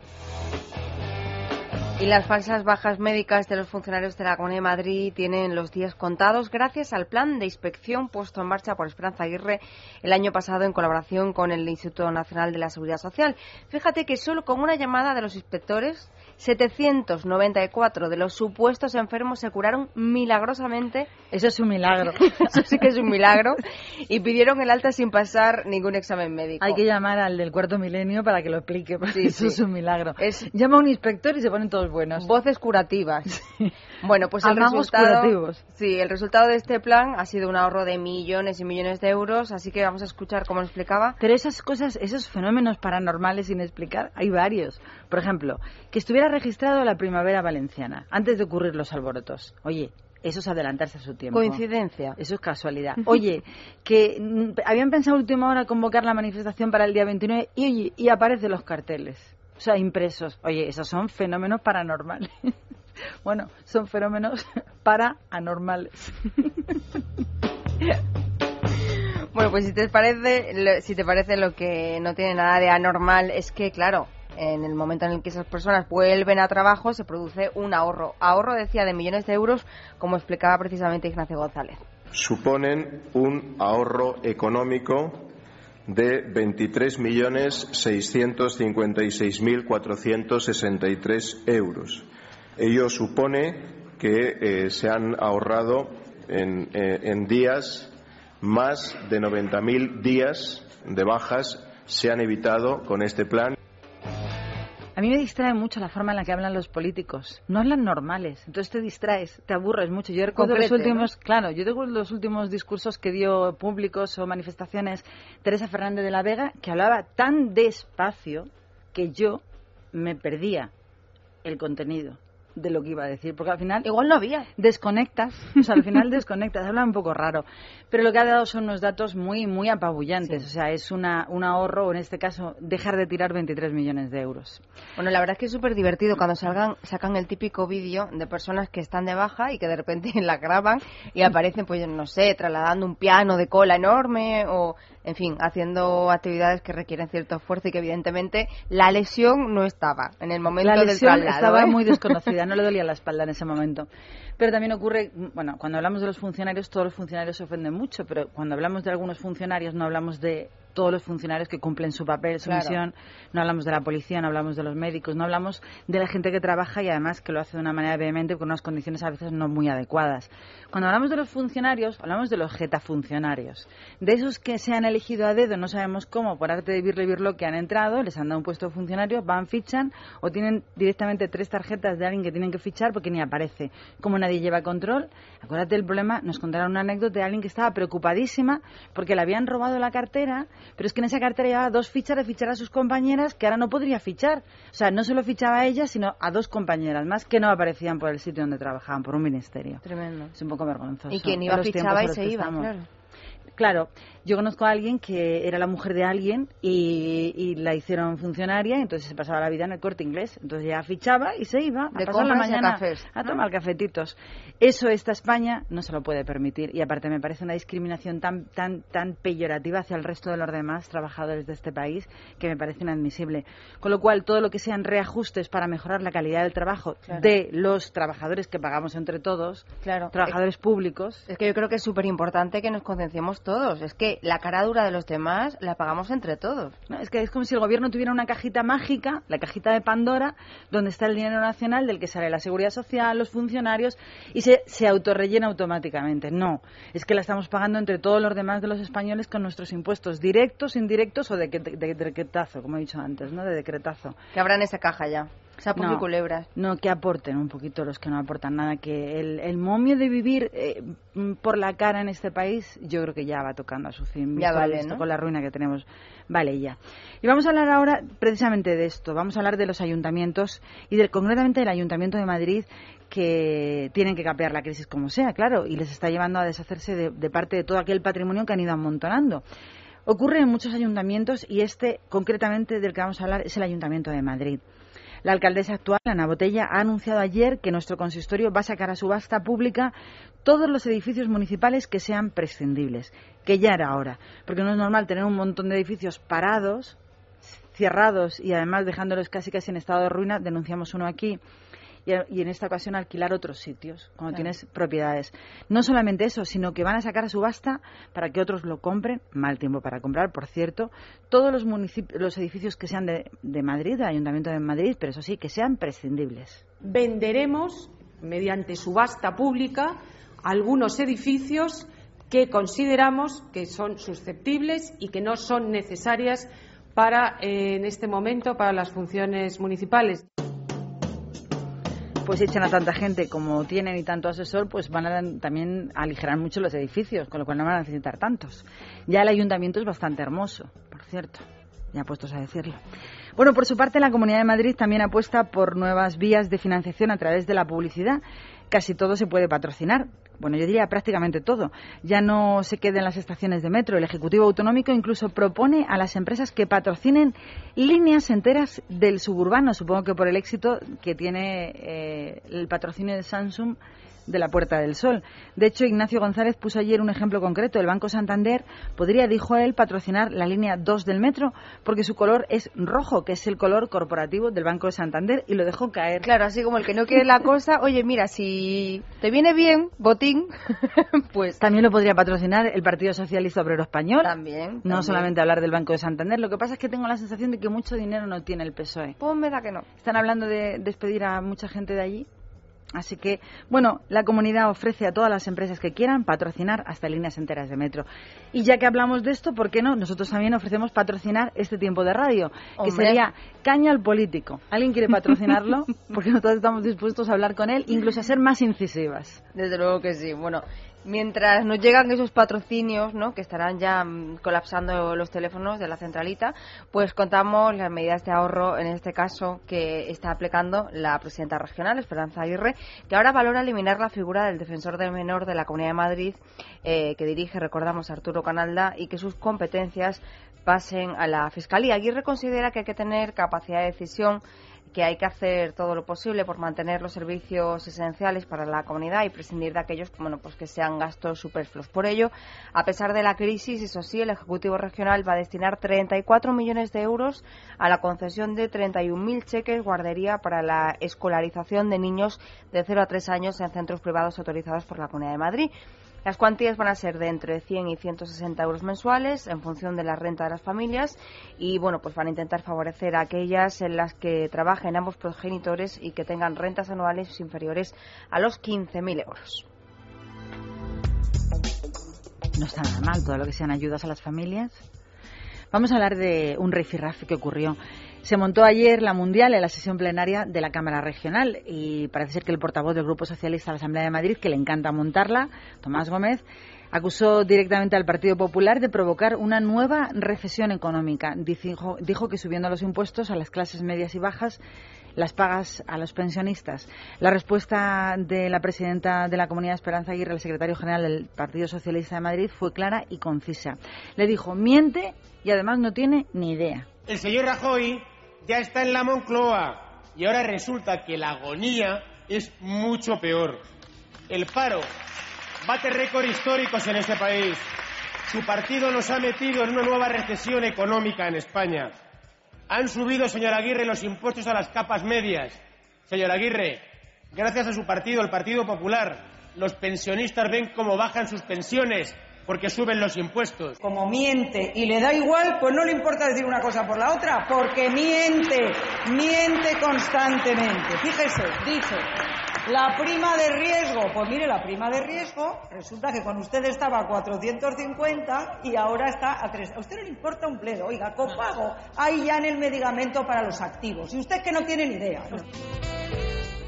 Y las falsas bajas médicas de los funcionarios de la Comunidad de Madrid tienen los días contados gracias al plan de inspección puesto en marcha por Esperanza Aguirre el año pasado en colaboración con el Instituto Nacional de la Seguridad Social. Fíjate que solo con una llamada de los inspectores 794 de los supuestos enfermos se curaron milagrosamente. Eso es un milagro. Eso sí que es un milagro. Y pidieron el alta sin pasar ningún examen médico. Hay que llamar al del cuarto milenio para que lo explique, porque eso es un milagro. Llama a un inspector y se ponen todos buenos. Voces curativas. Bueno, pues el resultado, sí, el resultado de este plan ha sido un ahorro de millones y millones de euros, así que vamos a escuchar cómo lo explicaba. Pero esas cosas, esos fenómenos paranormales sin explicar, hay varios. Por ejemplo, que estuviera registrado la primavera valenciana antes de ocurrir los alborotos. Oye, eso es adelantarse a su tiempo. Coincidencia. Eso es casualidad. Oye, que mm, habían pensado a última hora convocar la manifestación para el día 29 y, oye, y aparecen los carteles. O sea, impresos. Oye, esos son fenómenos paranormales. bueno, son fenómenos paranormales. bueno, pues si te parece, si te parece lo que no tiene nada de anormal es que, claro, en el momento en el que esas personas vuelven a trabajo se produce un ahorro. Ahorro, decía, de millones de euros, como explicaba precisamente Ignacio González. Suponen un ahorro económico de 23.656.463 euros. Ello supone que eh, se han ahorrado en, eh, en días más de 90.000 días de bajas se han evitado con este plan. A mí me distrae mucho la forma en la que hablan los políticos. No hablan normales, entonces te distraes, te aburres mucho. Yo recuerdo los últimos, claro, yo recuerdo los últimos discursos que dio públicos o manifestaciones Teresa Fernández de la Vega, que hablaba tan despacio que yo me perdía el contenido. De lo que iba a decir, porque al final... Igual no había. Desconectas, o sea, al final desconectas, habla un poco raro. Pero lo que ha dado son unos datos muy, muy apabullantes, o sea, es una, un ahorro, o en este caso, dejar de tirar 23 millones de euros. Bueno, la verdad es que es súper divertido cuando salgan, sacan el típico vídeo de personas que están de baja y que de repente la graban y aparecen, pues no sé, trasladando un piano de cola enorme o, en fin, haciendo actividades que requieren cierto esfuerzo y que evidentemente la lesión no estaba en el momento la del lesión traslado. estaba ¿eh? muy desconocida, no le dolía la espalda en ese momento. Pero también ocurre, bueno, cuando hablamos de los funcionarios, todos los funcionarios se ofenden mucho, pero cuando hablamos de algunos funcionarios no hablamos de todos los funcionarios que cumplen su papel, su Claro. misión, no hablamos de la policía, no hablamos de los médicos, no hablamos de la gente que trabaja y además que lo hace de una manera vehemente con unas condiciones a veces no muy adecuadas. Cuando hablamos de los funcionarios, hablamos de los getafuncionarios, de esos que se han elegido a dedo, no sabemos cómo, por arte de birlo, que han entrado, les han dado un puesto de funcionario, van, fichan o tienen directamente tres tarjetas de alguien que tienen que fichar porque ni aparece. Como nadie lleva control, acuérdate del problema, nos contaron una anécdota de alguien que estaba preocupadísima porque le habían robado la cartera, pero es que en esa cartera llevaba dos fichas de fichar a sus compañeras que ahora no podría fichar. O sea, no solo fichaba a ella, sino a dos compañeras más que no aparecían por el sitio donde trabajaban, por un ministerio. Tremendo. Es un poco vergonzoso. Y quien en iba fichaba y se iba. Claro, yo conozco a alguien que era la mujer de alguien y, y la hicieron funcionaria, entonces se pasaba la vida en el corte inglés. Entonces ya fichaba y se iba a De pasar la a mañana a tomar cafetitos. Eso esta España no se lo puede permitir y aparte me parece una discriminación tan tan tan peyorativa hacia el resto de los demás trabajadores de este país que me parece inadmisible. Con lo cual todo lo que sean reajustes para mejorar la calidad del trabajo Claro. de los trabajadores que pagamos entre todos, Claro. trabajadores públicos, Es que yo creo que es súper importante que nos concienciemos todos. Es que la cara dura de los demás la pagamos entre todos. No, es que es como si el gobierno tuviera una cajita mágica, la cajita de Pandora, donde está el dinero nacional del que sale la seguridad social, los funcionarios, y se, se autorrellena automáticamente. No, es que la estamos pagando entre todos los demás de los españoles con nuestros impuestos directos, indirectos o de, de, de decretazo, como he dicho antes, ¿no? De decretazo. Que abran esa caja ya. Sapos y culebras. No, que aporten un poquito los que no aportan nada. Que el, el momio de vivir eh, mm, por la cara en este país, yo creo que ya va tocando a su fin. Ya vale, visto ¿no? Con la ruina que tenemos. Vale, ya. Y vamos a hablar ahora precisamente de esto. Vamos a hablar de los ayuntamientos y del, concretamente del Ayuntamiento de Madrid que tienen que capear la crisis como sea, claro, y les está llevando a deshacerse de, de parte de todo aquel patrimonio que han ido amontonando. Ocurre en muchos ayuntamientos y este, concretamente, del que vamos a hablar, es el Ayuntamiento de Madrid. La alcaldesa actual, Ana Botella, ha anunciado ayer que nuestro consistorio va a sacar a subasta pública todos los edificios municipales que sean prescindibles, que ya era hora, porque no es normal tener un montón de edificios parados, cerrados y además dejándolos casi casi en estado de ruina, denunciamos uno aquí, y, y en esta ocasión alquilar otros sitios, cuando Claro. tienes propiedades. No solamente eso, sino que van a sacar a subasta para que otros lo compren, mal tiempo para comprar, por cierto, todos los, municipios, los edificios que sean de, de Madrid, del Ayuntamiento de Madrid, pero eso sí, que sean prescindibles. venderemos mediante subasta pública algunos edificios que consideramos que son susceptibles y que no son necesarias para eh, en este momento para las funciones municipales. Pues echan a tanta gente como tienen y tanto asesor, pues van a también aligerar mucho los edificios, con lo cual no van a necesitar tantos. Ya el ayuntamiento es bastante hermoso, por cierto, ya puestos a decirlo. Bueno, por su parte, la Comunidad de Madrid también apuesta por nuevas vías de financiación a través de la publicidad. Casi todo se puede patrocinar. Bueno, yo diría prácticamente todo. Ya no se queda en las estaciones de metro. El Ejecutivo Autonómico incluso propone a las empresas que patrocinen líneas enteras del suburbano, supongo que por el éxito que tiene eh, el patrocinio de Samsung de la Puerta del Sol. De hecho, Ignacio González puso ayer un ejemplo concreto. El Banco Santander podría, dijo él, patrocinar la línea 2 del metro porque su color es rojo, que es el color corporativo del Banco de Santander, y lo dejó caer. Claro, así como el que no quiere la cosa, oye, mira, si te viene bien, botín, pues... También lo podría patrocinar el Partido Socialista Obrero Español. También. No también. solamente hablar del Banco de Santander. Lo que pasa es que tengo la sensación de que mucho dinero no tiene el PSOE. Pues me da que no. Están hablando de despedir a mucha gente de allí. Así que, bueno, la comunidad ofrece a todas las empresas que quieran patrocinar hasta líneas enteras de metro. Y ya que hablamos de esto, ¿por qué no? Nosotros también ofrecemos patrocinar este tiempo de radio, que sería caña al político. ¿Alguien quiere patrocinarlo? Porque nosotros estamos dispuestos a hablar con él, incluso a ser más incisivas. Desde luego que sí. Bueno, Mientras nos llegan esos patrocinios, ¿no? que estarán ya mm, colapsando los teléfonos de la centralita, pues contamos las medidas de ahorro, en este caso, que está aplicando la presidenta regional, Esperanza Aguirre, que ahora valora eliminar la figura del defensor del menor de la Comunidad de Madrid, eh, que dirige, recordamos, Arturo Canalda, y que sus competencias pasen a la Fiscalía. Aguirre considera que hay que tener capacidad de decisión que hay que hacer todo lo posible por mantener los servicios esenciales para la comunidad y prescindir de aquellos bueno, pues que sean gastos superfluos. Por ello, a pesar de la crisis, eso sí, el Ejecutivo Regional va a destinar 34 millones de euros a la concesión de 31.000 cheques guardería para la escolarización de niños de 0 a 3 años en centros privados autorizados por la Comunidad de Madrid. Las cuantías van a ser de entre 100 y 160 euros mensuales en función de la renta de las familias y bueno, pues van a intentar favorecer a aquellas en las que trabajen ambos progenitores y que tengan rentas anuales inferiores a los 15.000 euros. No está nada mal todo lo que sean ayudas a las familias. Vamos a hablar de un rifirrafe que ocurrió se montó ayer la Mundial en la sesión plenaria de la Cámara Regional y parece ser que el portavoz del Grupo Socialista de la Asamblea de Madrid, que le encanta montarla, Tomás Gómez, acusó directamente al Partido Popular de provocar una nueva recesión económica. Dijo, que subiendo los impuestos a las clases medias y bajas, las pagas a los pensionistas. La respuesta de la presidenta de la Comunidad Esperanza Aguirre, el secretario general del Partido Socialista de Madrid, fue clara y concisa. Le dijo, miente y además no tiene ni idea. El señor Rajoy ya está en la Moncloa y ahora resulta que la agonía es mucho peor. El paro bate récord históricos en este país. Su partido nos ha metido en una nueva recesión económica en España. Han subido, señor Aguirre, los impuestos a las capas medias. Señor Aguirre, gracias a su partido, el Partido Popular, los pensionistas ven cómo bajan sus pensiones porque suben los impuestos. Como miente y le da igual, pues no le importa decir una cosa por la otra, porque miente, miente constantemente. Fíjese, dice, la prima de riesgo, pues mire, la prima de riesgo resulta que con usted estaba a 450 y ahora está a 3. A usted no le importa un pledo. Oiga, copago, hay ya en el medicamento para los activos. Y usted que no tiene ni idea.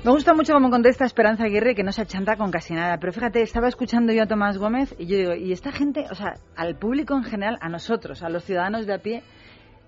Me gusta mucho cómo contesta Esperanza Aguirre, que no se achanta con casi nada. Pero fíjate, estaba escuchando yo a Tomás Gómez y yo digo, y esta gente, o sea, al público en general, a nosotros, a los ciudadanos de a pie,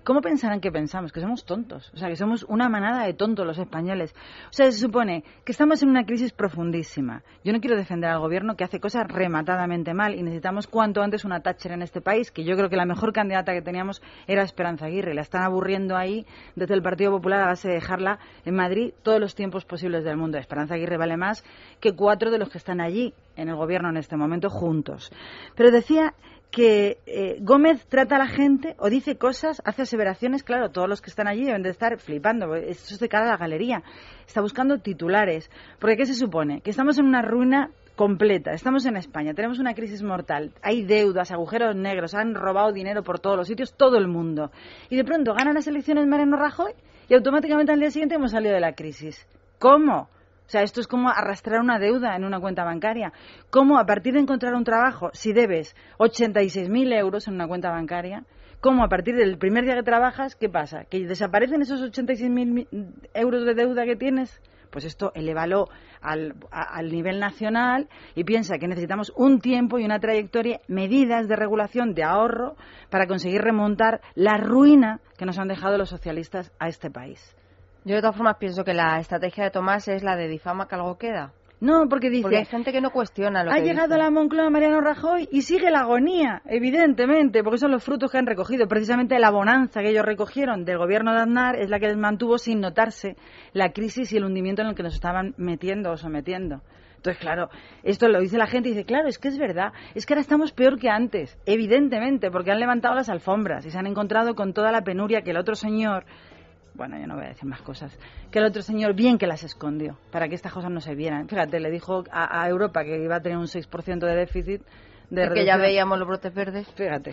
¿Cómo pensarán que pensamos? Que somos tontos. O sea, que somos una manada de tontos los españoles. O sea, se supone que estamos en una crisis profundísima. Yo no quiero defender al gobierno que hace cosas rematadamente mal y necesitamos cuanto antes una Thatcher en este país, que yo creo que la mejor candidata que teníamos era Esperanza Aguirre. La están aburriendo ahí desde el Partido Popular a base de dejarla en Madrid todos los tiempos posibles del mundo. Esperanza Aguirre vale más que cuatro de los que están allí en el gobierno en este momento juntos. Pero decía que eh, Gómez trata a la gente o dice cosas, hace aseveraciones, claro, todos los que están allí deben de estar flipando, esto es de cara a la galería, está buscando titulares, porque ¿qué se supone? Que estamos en una ruina completa, estamos en España, tenemos una crisis mortal, hay deudas, agujeros negros, han robado dinero por todos los sitios, todo el mundo, y de pronto gana las elecciones Mariano Rajoy y automáticamente al día siguiente hemos salido de la crisis. ¿Cómo? O sea, esto es como arrastrar una deuda en una cuenta bancaria. ¿Cómo a partir de encontrar un trabajo, si debes 86.000 euros en una cuenta bancaria, cómo a partir del primer día que trabajas, ¿qué pasa? ¿Que desaparecen esos 86.000 euros de deuda que tienes? Pues esto elévalo al, al, nivel nacional y piensa que necesitamos un tiempo y una trayectoria, medidas de regulación, de ahorro, para conseguir remontar la ruina que nos han dejado los socialistas a este país. Yo de todas formas pienso que la estrategia de Tomás es la de difama que algo queda. No, porque dice... Porque hay gente que no cuestiona lo ha que Ha llegado a la Moncloa Mariano Rajoy y sigue la agonía, evidentemente, porque son los frutos que han recogido. Precisamente la bonanza que ellos recogieron del gobierno de Aznar es la que les mantuvo sin notarse la crisis y el hundimiento en el que nos estaban metiendo o sometiendo. Entonces, claro, esto lo dice la gente y dice, claro, es que es verdad, es que ahora estamos peor que antes, evidentemente, porque han levantado las alfombras y se han encontrado con toda la penuria que el otro señor bueno, yo no voy a decir más cosas, que el otro señor bien que las escondió para que estas cosas no se vieran. Fíjate, le dijo a, Europa que iba a tener un 6% de déficit. De que ya veíamos los brotes verdes. Fíjate.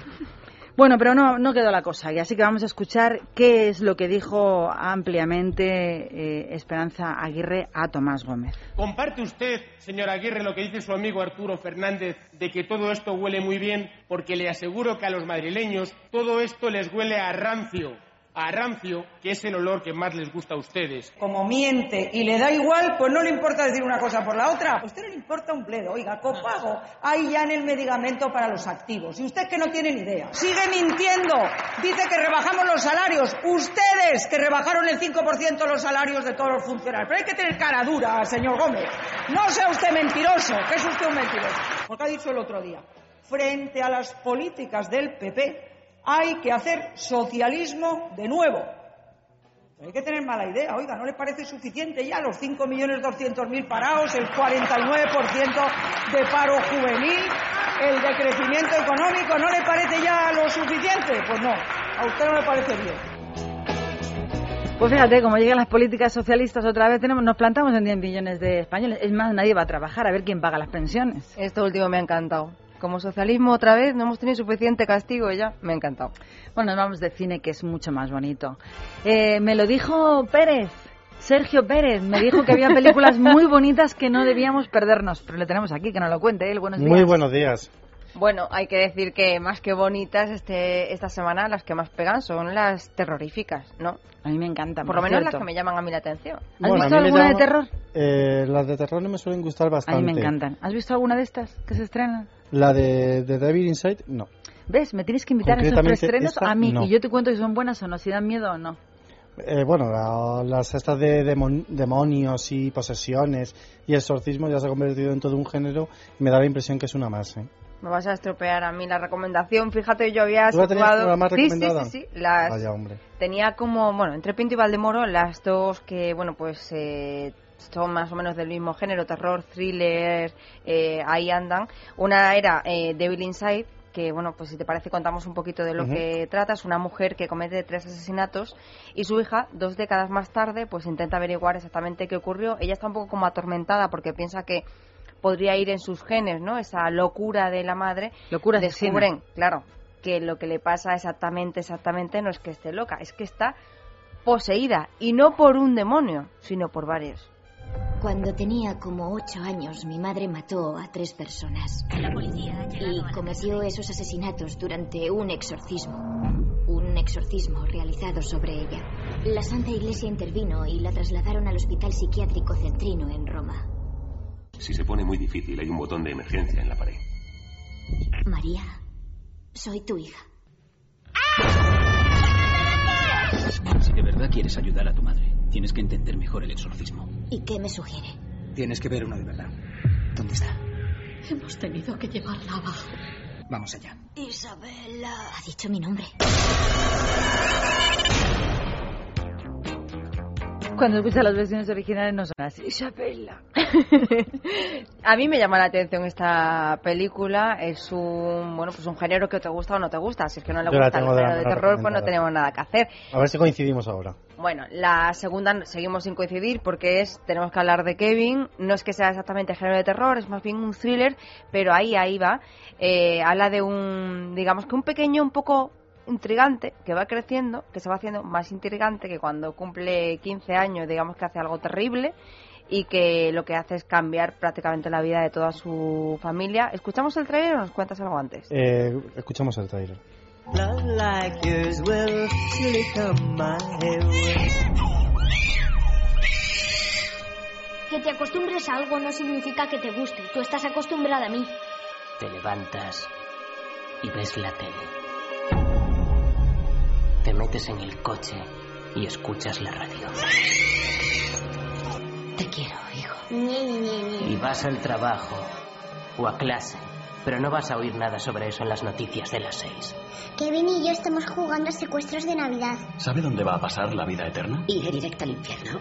Bueno, pero no, no quedó la cosa y así que vamos a escuchar qué es lo que dijo ampliamente eh, Esperanza Aguirre a Tomás Gómez. ¿Comparte usted, señor Aguirre, lo que dice su amigo Arturo Fernández de que todo esto huele muy bien? Porque le aseguro que a los madrileños todo esto les huele a rancio a rancio, que es el olor que más les gusta a ustedes. Como miente y le da igual, pues no le importa decir una cosa por la otra. A usted no le importa un bledo. Oiga, copago hay ya en el medicamento para los activos. Y usted que no tiene ni idea. Sigue mintiendo. Dice que rebajamos los salarios. Ustedes que rebajaron el 5% los salarios de todos los funcionarios. Pero hay que tener cara dura, señor Gómez. No sea usted mentiroso, que es usted un mentiroso. Porque ha dicho el otro día. Frente a las políticas del PP, hay que hacer socialismo de nuevo. Pero hay que tener mala idea, oiga, ¿no le parece suficiente ya los 5.200.000 parados, el 49% de paro juvenil, el decrecimiento económico? ¿No le parece ya lo suficiente? Pues no, a usted no le parece bien. Pues fíjate, como llegan las políticas socialistas otra vez, tenemos, nos plantamos en 10 millones de españoles. Es más, nadie va a trabajar, a ver quién paga las pensiones. Esto último me ha encantado. Como socialismo otra vez, no hemos tenido suficiente castigo ya. Me ha encantado. Bueno, nos vamos de cine, que es mucho más bonito. Eh, me lo dijo Pérez, Sergio Pérez, me dijo que había películas muy bonitas que no debíamos perdernos. Pero le tenemos aquí, que nos lo cuente él. Buenos días. Muy buenos días. Bueno, hay que decir que más que bonitas este, esta semana las que más pegan son las terroríficas, ¿no? A mí me encantan. Por lo menos las que me llaman a mí la atención. ¿Has Bueno, visto a alguna de terror? Eh, las de terror no me suelen gustar A bastante. mí me encantan. ¿Has visto alguna de estas que se estrenan? La de, de Devil Inside, no. ¿Ves? Me tienes que invitar a esos preestrenos esta, a mí no. y yo te cuento si son buenas o no, si dan miedo o no. Eh, bueno, la- las estas de demon- demonios y posesiones y exorcismo ya se ha convertido en todo un género y me da la impresión que es una más. ¿eh? Me vas a estropear a mí la recomendación. Fíjate, yo había ¿Tú la situado... la más Sí, sí, sí, sí, las- Vaya, hombre. Tenía como, bueno, entre Pinto y Valdemoro, las dos que, bueno, pues eh, son más o menos del mismo género, terror, thriller, eh, ahí andan. Una era eh, Devil Inside, que, bueno, pues si te parece contamos un poquito de lo que trata. Es una mujer que comete tres asesinatos y su hija, dos décadas más tarde, pues intenta averiguar exactamente qué ocurrió. Ella está un poco como atormentada porque piensa que podría ir en sus genes, ¿no? Esa locura de la madre. Locura asesina. Descubren, claro, que lo que le pasa exactamente, exactamente no es que esté loca, es que está poseída y no por un demonio, sino por varios. Cuando tenía como ocho años, mi madre mató a tres personas. Y cometió esos asesinatos durante un exorcismo. Un exorcismo realizado sobre ella. La Santa Iglesia intervino y la trasladaron al Hospital Psiquiátrico Centrino en Roma. Si se pone muy difícil, hay un botón de emergencia en la pared. María, soy tu hija. Si de verdad quieres ayudar a tu madre, tienes que entender mejor el exorcismo. ¿Y qué me sugiere? Tienes que ver uno de verdad. ¿Dónde está? Hemos tenido que llevarla abajo. Vamos allá. Isabela. Ha dicho mi nombre. Cuando escuchas las versiones originales no son así. Isabela. A mí me llama la atención esta película, es un, bueno, pues un género que te gusta o no te gusta, si es que no le Yo gusta el de género de terror, pues no tenemos nada que hacer. A ver si coincidimos ahora. Bueno, la segunda seguimos sin coincidir porque es tenemos que hablar de Kevin. No es que sea exactamente género de terror, es más bien un thriller, pero ahí ahí va. Eh, habla de un, digamos que un pequeño, un poco intrigante que va creciendo, que se va haciendo más intrigante que cuando cumple 15 años, digamos que hace algo terrible y que lo que hace es cambiar prácticamente la vida de toda su familia. ¿Escuchamos el trailer o nos cuentas algo antes? Eh, escuchamos el trailer. Love like yours will surely come my way. Que te acostumbres a algo no significa que te guste. Tú estás acostumbrada a mí. Te levantas y ves la tele. Te metes en el coche y escuchas la radio. Te quiero, hijo. Y vas al trabajo o a clase, pero no vas a oír nada sobre eso en las noticias de las seis. Kevin y yo estamos jugando a secuestros de Navidad. ¿Sabe dónde va a pasar la vida eterna? Iré directo al infierno.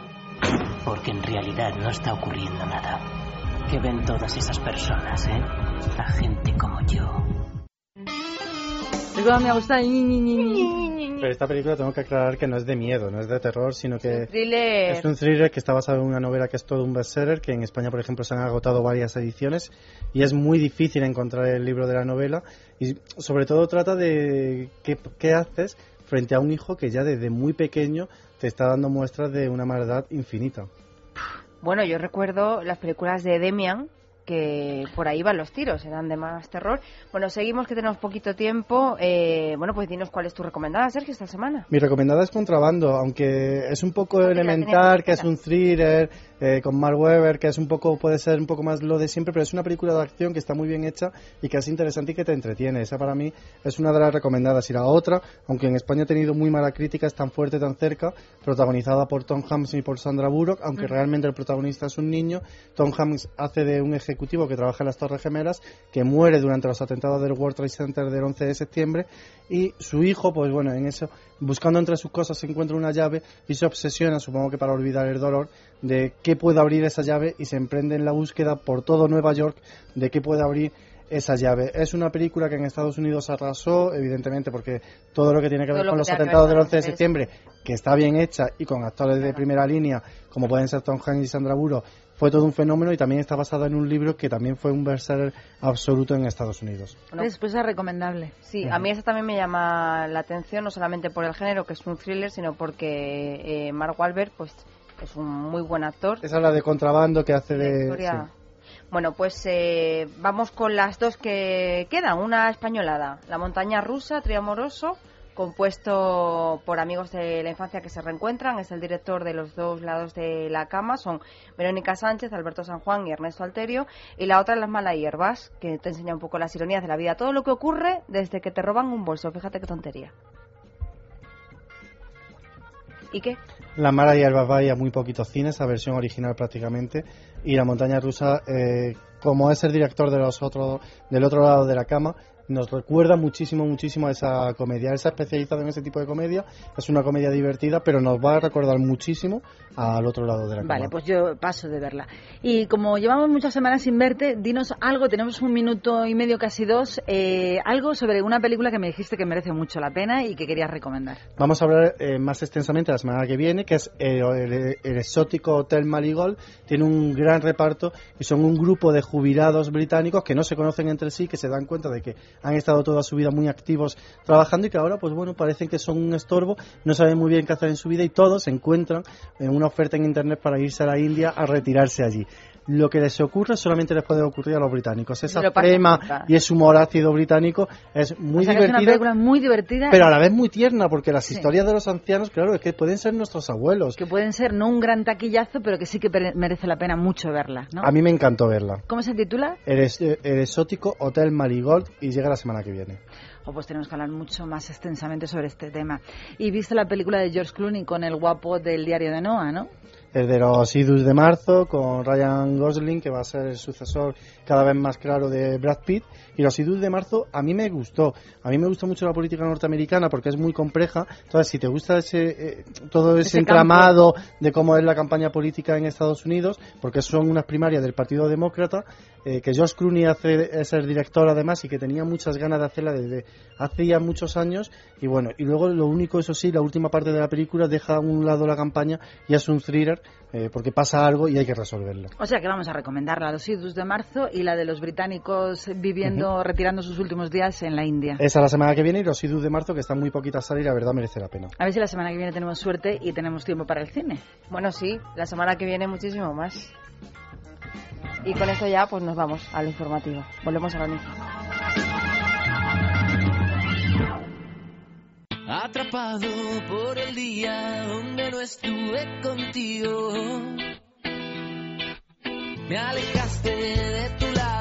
Porque en realidad no está ocurriendo nada. ¿Qué ven todas esas personas, eh? A gente como yo. Me gusta ñi. Pero esta película tengo que aclarar que no es de miedo, no es de terror, sino que Thriller. es un thriller que está basado en una novela que es todo un bestseller, que en España, por ejemplo, se han agotado varias ediciones y es muy difícil encontrar el libro de la novela y sobre todo trata de qué, qué haces frente a un hijo que ya desde muy pequeño te está dando muestras de una maldad infinita. Bueno, yo recuerdo las películas de Demian, que por ahí van los tiros, eran de más terror. Bueno, seguimos que tenemos poquito tiempo. Eh, bueno, pues dinos cuál es tu recomendada, Sergio, esta semana. Mi recomendada es Contrabando, aunque es un poco elemental, que es un thriller eh, con Mark Webber, que es un poco, puede ser un poco más lo de siempre, pero es una película de acción que está muy bien hecha y que es interesante y que te entretiene. Esa para mí es una de las recomendadas. Y la otra, aunque en España ha tenido muy mala crítica, es tan fuerte, tan cerca, protagonizada por Tom Hanks y por Sandra Bullock, aunque realmente el protagonista es un niño. Tom Hanks hace de un ejecutivo que trabaja en las Torres Gemelas, que muere durante los atentados del World Trade Center del 11 de septiembre, y su hijo, pues bueno, en eso, buscando entre sus cosas, se encuentra una llave y se obsesiona, supongo que para olvidar el dolor, de qué puede abrir esa llave y se emprende en la búsqueda por todo Nueva York de qué puede abrir esa llave. Es una película que en Estados Unidos arrasó, evidentemente, porque todo lo que tiene que ver con los atentados del 11 de septiembre, que está bien hecha y con actores de primera línea, como pueden ser Tom Hanks y Sandra Bullock, fue todo un fenómeno y también está basada en un libro que también fue un bestseller absoluto en Estados Unidos. Después es recomendable. Sí, a mí esa también me llama la atención, no solamente por el género, que es un thriller, sino porque eh, Mark Wahlberg, pues es un muy buen actor. Esa es la de contrabando que hace de... Bueno, pues eh, vamos con las dos que quedan. Una españolada, La montaña rusa, Triamoroso, compuesto por amigos de la infancia que se reencuentran. Es el director de los dos lados de la cama. Son Verónica Sánchez, Alberto San Juan y Ernesto Alterio. Y la otra, Las malas hierbas, que te enseña un poco las ironías de la vida. Todo lo que ocurre desde que te roban un bolso. Fíjate qué tontería. ¿Y qué? La Mara y el va a muy poquitos cines, esa versión original prácticamente, y La montaña rusa, eh, como es el director de los otros, del otro lado de la cama, nos recuerda muchísimo, muchísimo a esa comedia. Ha especializado en ese tipo de comedia, es una comedia divertida, pero nos va a recordar muchísimo al otro lado de la Vale, pues yo paso de verla. Y como llevamos muchas semanas sin verte, dinos algo, tenemos un minuto y medio, casi dos, eh, algo sobre una película que me dijiste que merece mucho la pena y que querías recomendar. Vamos a hablar eh, más extensamente la semana que viene, que es eh, el, el, exótico Hotel Marigold. Tiene un gran reparto y son un grupo de jubilados británicos que no se conocen entre sí, que se dan cuenta de que han estado toda su vida muy activos trabajando y que ahora, pues bueno, parecen que son un estorbo, no saben muy bien qué hacer en su vida y todos se encuentran en una oferta en Internet para irse a la India a retirarse allí lo que les ocurre solamente les puede ocurrir a los británicos. Esa crema y ese humor ácido británico es muy divertido. muy divertida. Pero a la vez muy tierna, porque las historias de los ancianos, claro, es que pueden ser nuestros abuelos. Que pueden ser no un gran taquillazo, pero que sí que merece la pena mucho verla. ¿no? A mí me encantó verla. ¿Cómo se titula? El, el exótico Hotel Marigold y llega la semana que viene. O pues tenemos que hablar mucho más extensamente sobre este tema. Y viste la película de George Clooney con el guapo del diario de Noah, ¿no? El de los idus de marzo con Ryan Gosling, que va a ser el sucesor cada vez más claro de Brad Pitt. Y los idus de marzo a mí me gustó. A mí me gusta mucho la política norteamericana porque es muy compleja. Entonces, si te gusta ese, eh, todo ese, entramado de cómo es la campaña política en Estados Unidos, porque son unas primarias del Partido Demócrata, eh, que Josh Clooney hace, es el director además y que tenía muchas ganas de hacerla desde hace ya muchos años. Y bueno, y luego lo único, eso sí, la última parte de la película deja a un lado la campaña y es un thriller eh, porque pasa algo y hay que resolverlo. O sea que vamos a recomendarla, los idus de marzo y la de los británicos viviendo, retirando sus últimos días en la India. Esa la semana que viene y los idus de marzo que están muy poquitas a salir, la verdad merece la pena. A ver si la semana que viene tenemos suerte y tenemos tiempo para el cine. Bueno, sí, la semana que viene muchísimo más. Y con esto ya pues nos vamos al informativo. Volvemos a la misma. Atrapado por el día donde no estuve contigo. Me alejaste de tu lado,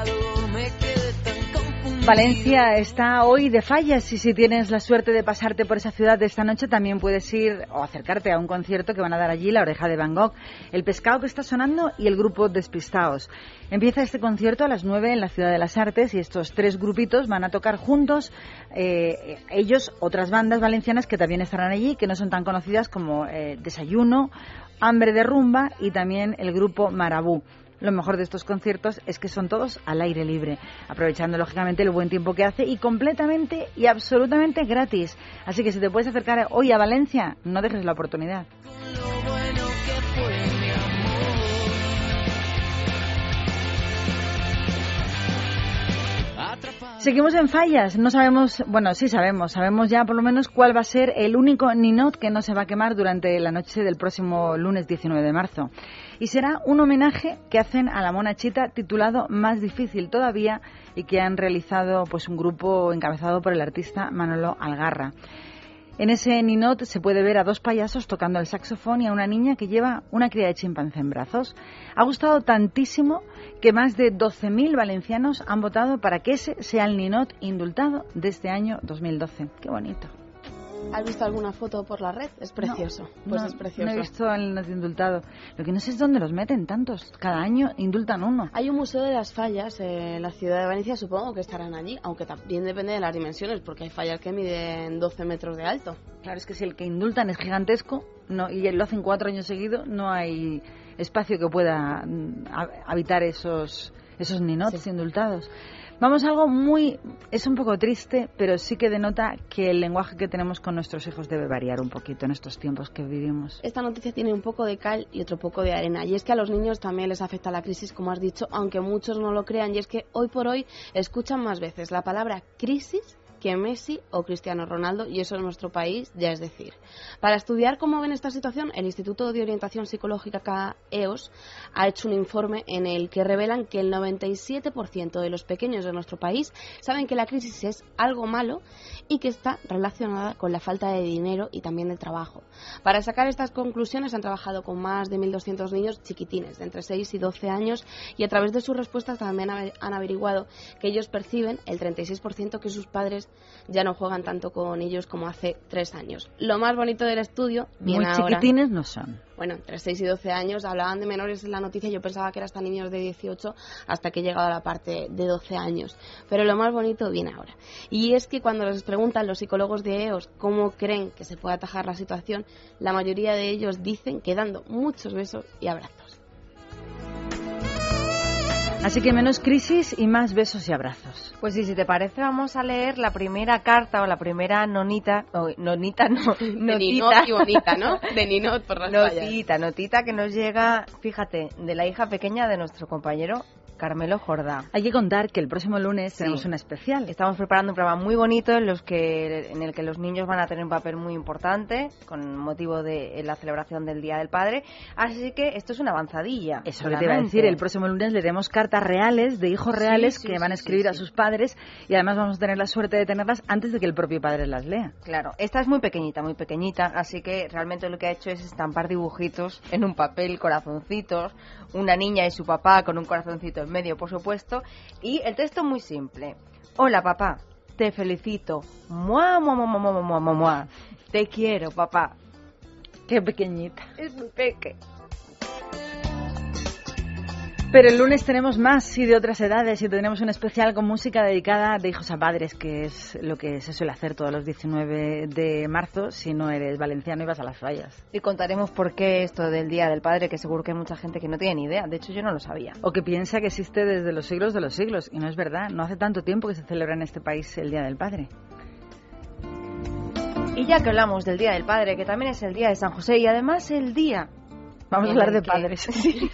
Valencia está hoy de fallas y si tienes la suerte de pasarte por esa ciudad de esta noche también puedes ir o acercarte a un concierto que van a dar allí, La Oreja de Van Gogh, El Pescado que está sonando y el grupo Despistaos. Empieza este concierto a las 9 en la Ciudad de las Artes y estos tres grupitos van a tocar juntos, eh, ellos, otras bandas valencianas que también estarán allí, que no son tan conocidas como eh, Desayuno, Hambre de Rumba y también el grupo Marabú. Lo mejor de estos conciertos es que son todos al aire libre, aprovechando lógicamente el buen tiempo que hace y completamente y absolutamente gratis. Así que si te puedes acercar hoy a Valencia, no dejes la oportunidad. Seguimos en fallas. No sabemos, bueno, sí sabemos, sabemos ya por lo menos cuál va a ser el único ninot que no se va a quemar durante la noche del próximo lunes 19 de marzo. Y será un homenaje que hacen a la monachita titulado Más difícil todavía y que han realizado pues un grupo encabezado por el artista Manolo Algarra. En ese ninot se puede ver a dos payasos tocando el saxofón y a una niña que lleva una cría de chimpancé en brazos. Ha gustado tantísimo que más de 12.000 valencianos han votado para que ese sea el ninot indultado de este año 2012. Qué bonito. ¿Has visto alguna foto por la red? Es precioso. pues no, es precioso. No he visto el indultado. Lo que no sé es dónde los meten tantos. Cada año indultan uno. Hay un museo de las fallas en la ciudad de Valencia, supongo que estarán allí, aunque también depende de las dimensiones, porque hay fallas que miden 12 metros de alto. Claro, es que si el que indultan es gigantesco no, y lo hacen cuatro años seguidos, no hay espacio que pueda mm, habitar esos, esos ninots indultados. Vamos a algo muy... es un poco triste, pero sí que denota que el lenguaje que tenemos con nuestros hijos debe variar un poquito en estos tiempos que vivimos. Esta noticia tiene un poco de cal y otro poco de arena. Y es que a los niños también les afecta la crisis, como has dicho, aunque muchos no lo crean. Y es que hoy por hoy escuchan más veces la palabra crisis que Messi o Cristiano Ronaldo, y eso en nuestro país ya es decir. Para estudiar cómo ven esta situación, el Instituto de Orientación Psicológica CAEOS ha hecho un informe en el que revelan que el 97% de los pequeños de nuestro país saben que la crisis es algo malo y que está relacionada con la falta de dinero y también de trabajo. Para sacar estas conclusiones han trabajado con más de 1.200 niños chiquitines, de entre 6 y 12 años, y a través de sus respuestas también han averiguado que ellos perciben el 36% que sus padres ya no juegan tanto con ellos como hace tres años. Lo más bonito del estudio viene Muy ahora. chiquitines no son. Bueno, entre 6 y 12 años hablaban de menores en la noticia. Yo pensaba que eran hasta niños de 18 hasta que he llegado a la parte de 12 años. Pero lo más bonito viene ahora. Y es que cuando les preguntan los psicólogos de EOS cómo creen que se puede atajar la situación, la mayoría de ellos dicen que dando muchos besos y abrazos. Así que menos crisis y más besos y abrazos. Pues sí, si te parece, vamos a leer la primera carta o la primera nonita, o nonita no, De notita. Ninot y bonita, ¿no? De Ninot por las. Notita, notita que nos llega, fíjate, de la hija pequeña de nuestro compañero Carmelo Jordá. Hay que contar que el próximo lunes Sí. tenemos una especial. Estamos preparando un programa muy bonito en, los que, en el que los niños van a tener un papel muy importante con motivo de la celebración del Día del Padre. Así que esto es una avanzadilla. Eso que te iba a decir, el próximo lunes le demos cartas reales de hijos reales sí, que van a escribir a sus padres y además vamos a tener la suerte de tenerlas antes de que el propio padre las lea. Claro, esta es muy pequeñita, muy pequeñita, así que realmente lo que ha hecho es estampar dibujitos en un papel, corazoncitos, una niña y su papá con un corazoncito en medio, por supuesto, y el texto muy simple. Hola papá, te felicito. Mua, mua, mua, mua, mua, mua, mua, mua. Te quiero, papá. Qué pequeñita. Es muy peque. Pero el lunes tenemos más y de otras edades y tenemos un especial con música dedicada de hijos a padres, que es lo que se suele hacer todos los 19 de marzo si no eres valenciano y vas a las fallas. Y contaremos por qué esto del Día del Padre, que seguro que hay mucha gente que no tiene ni idea. De hecho, yo no lo sabía. O que piensa que existe desde los siglos de los siglos. Y no es verdad, no hace tanto tiempo que se celebra en este país el Día del Padre. Y ya que hablamos del Día del Padre, que también es el Día de San José y además el día Vamos a hablar de que- padres. Sí,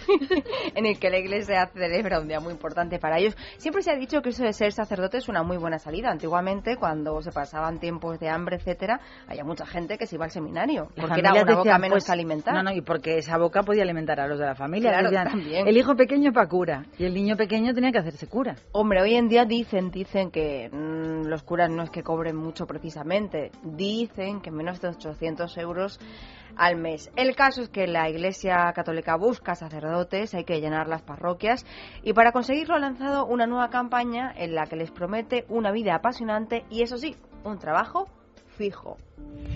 en el que la iglesia celebra un día muy importante para ellos. Siempre se ha dicho que eso de ser sacerdote es una muy buena salida. Antiguamente, cuando se pasaban tiempos de hambre, etcétera, había mucha gente que se iba al seminario, Las porque era una boca menos pues, que alimentar. No, no, y porque esa boca podía alimentar a los de la familia. Claro, Decían, también. El hijo pequeño para cura y el niño pequeño tenía que hacerse cura. Hombre, hoy en día dicen, dicen que mm, los curas no es que cobren mucho precisamente, dicen que menos de 800 euros al mes. El caso es que la Iglesia Católica busca sacerdotes, hay que llenar las parroquias y para conseguirlo ha lanzado una nueva campaña en la que les promete una vida apasionante y eso sí, un trabajo fijo.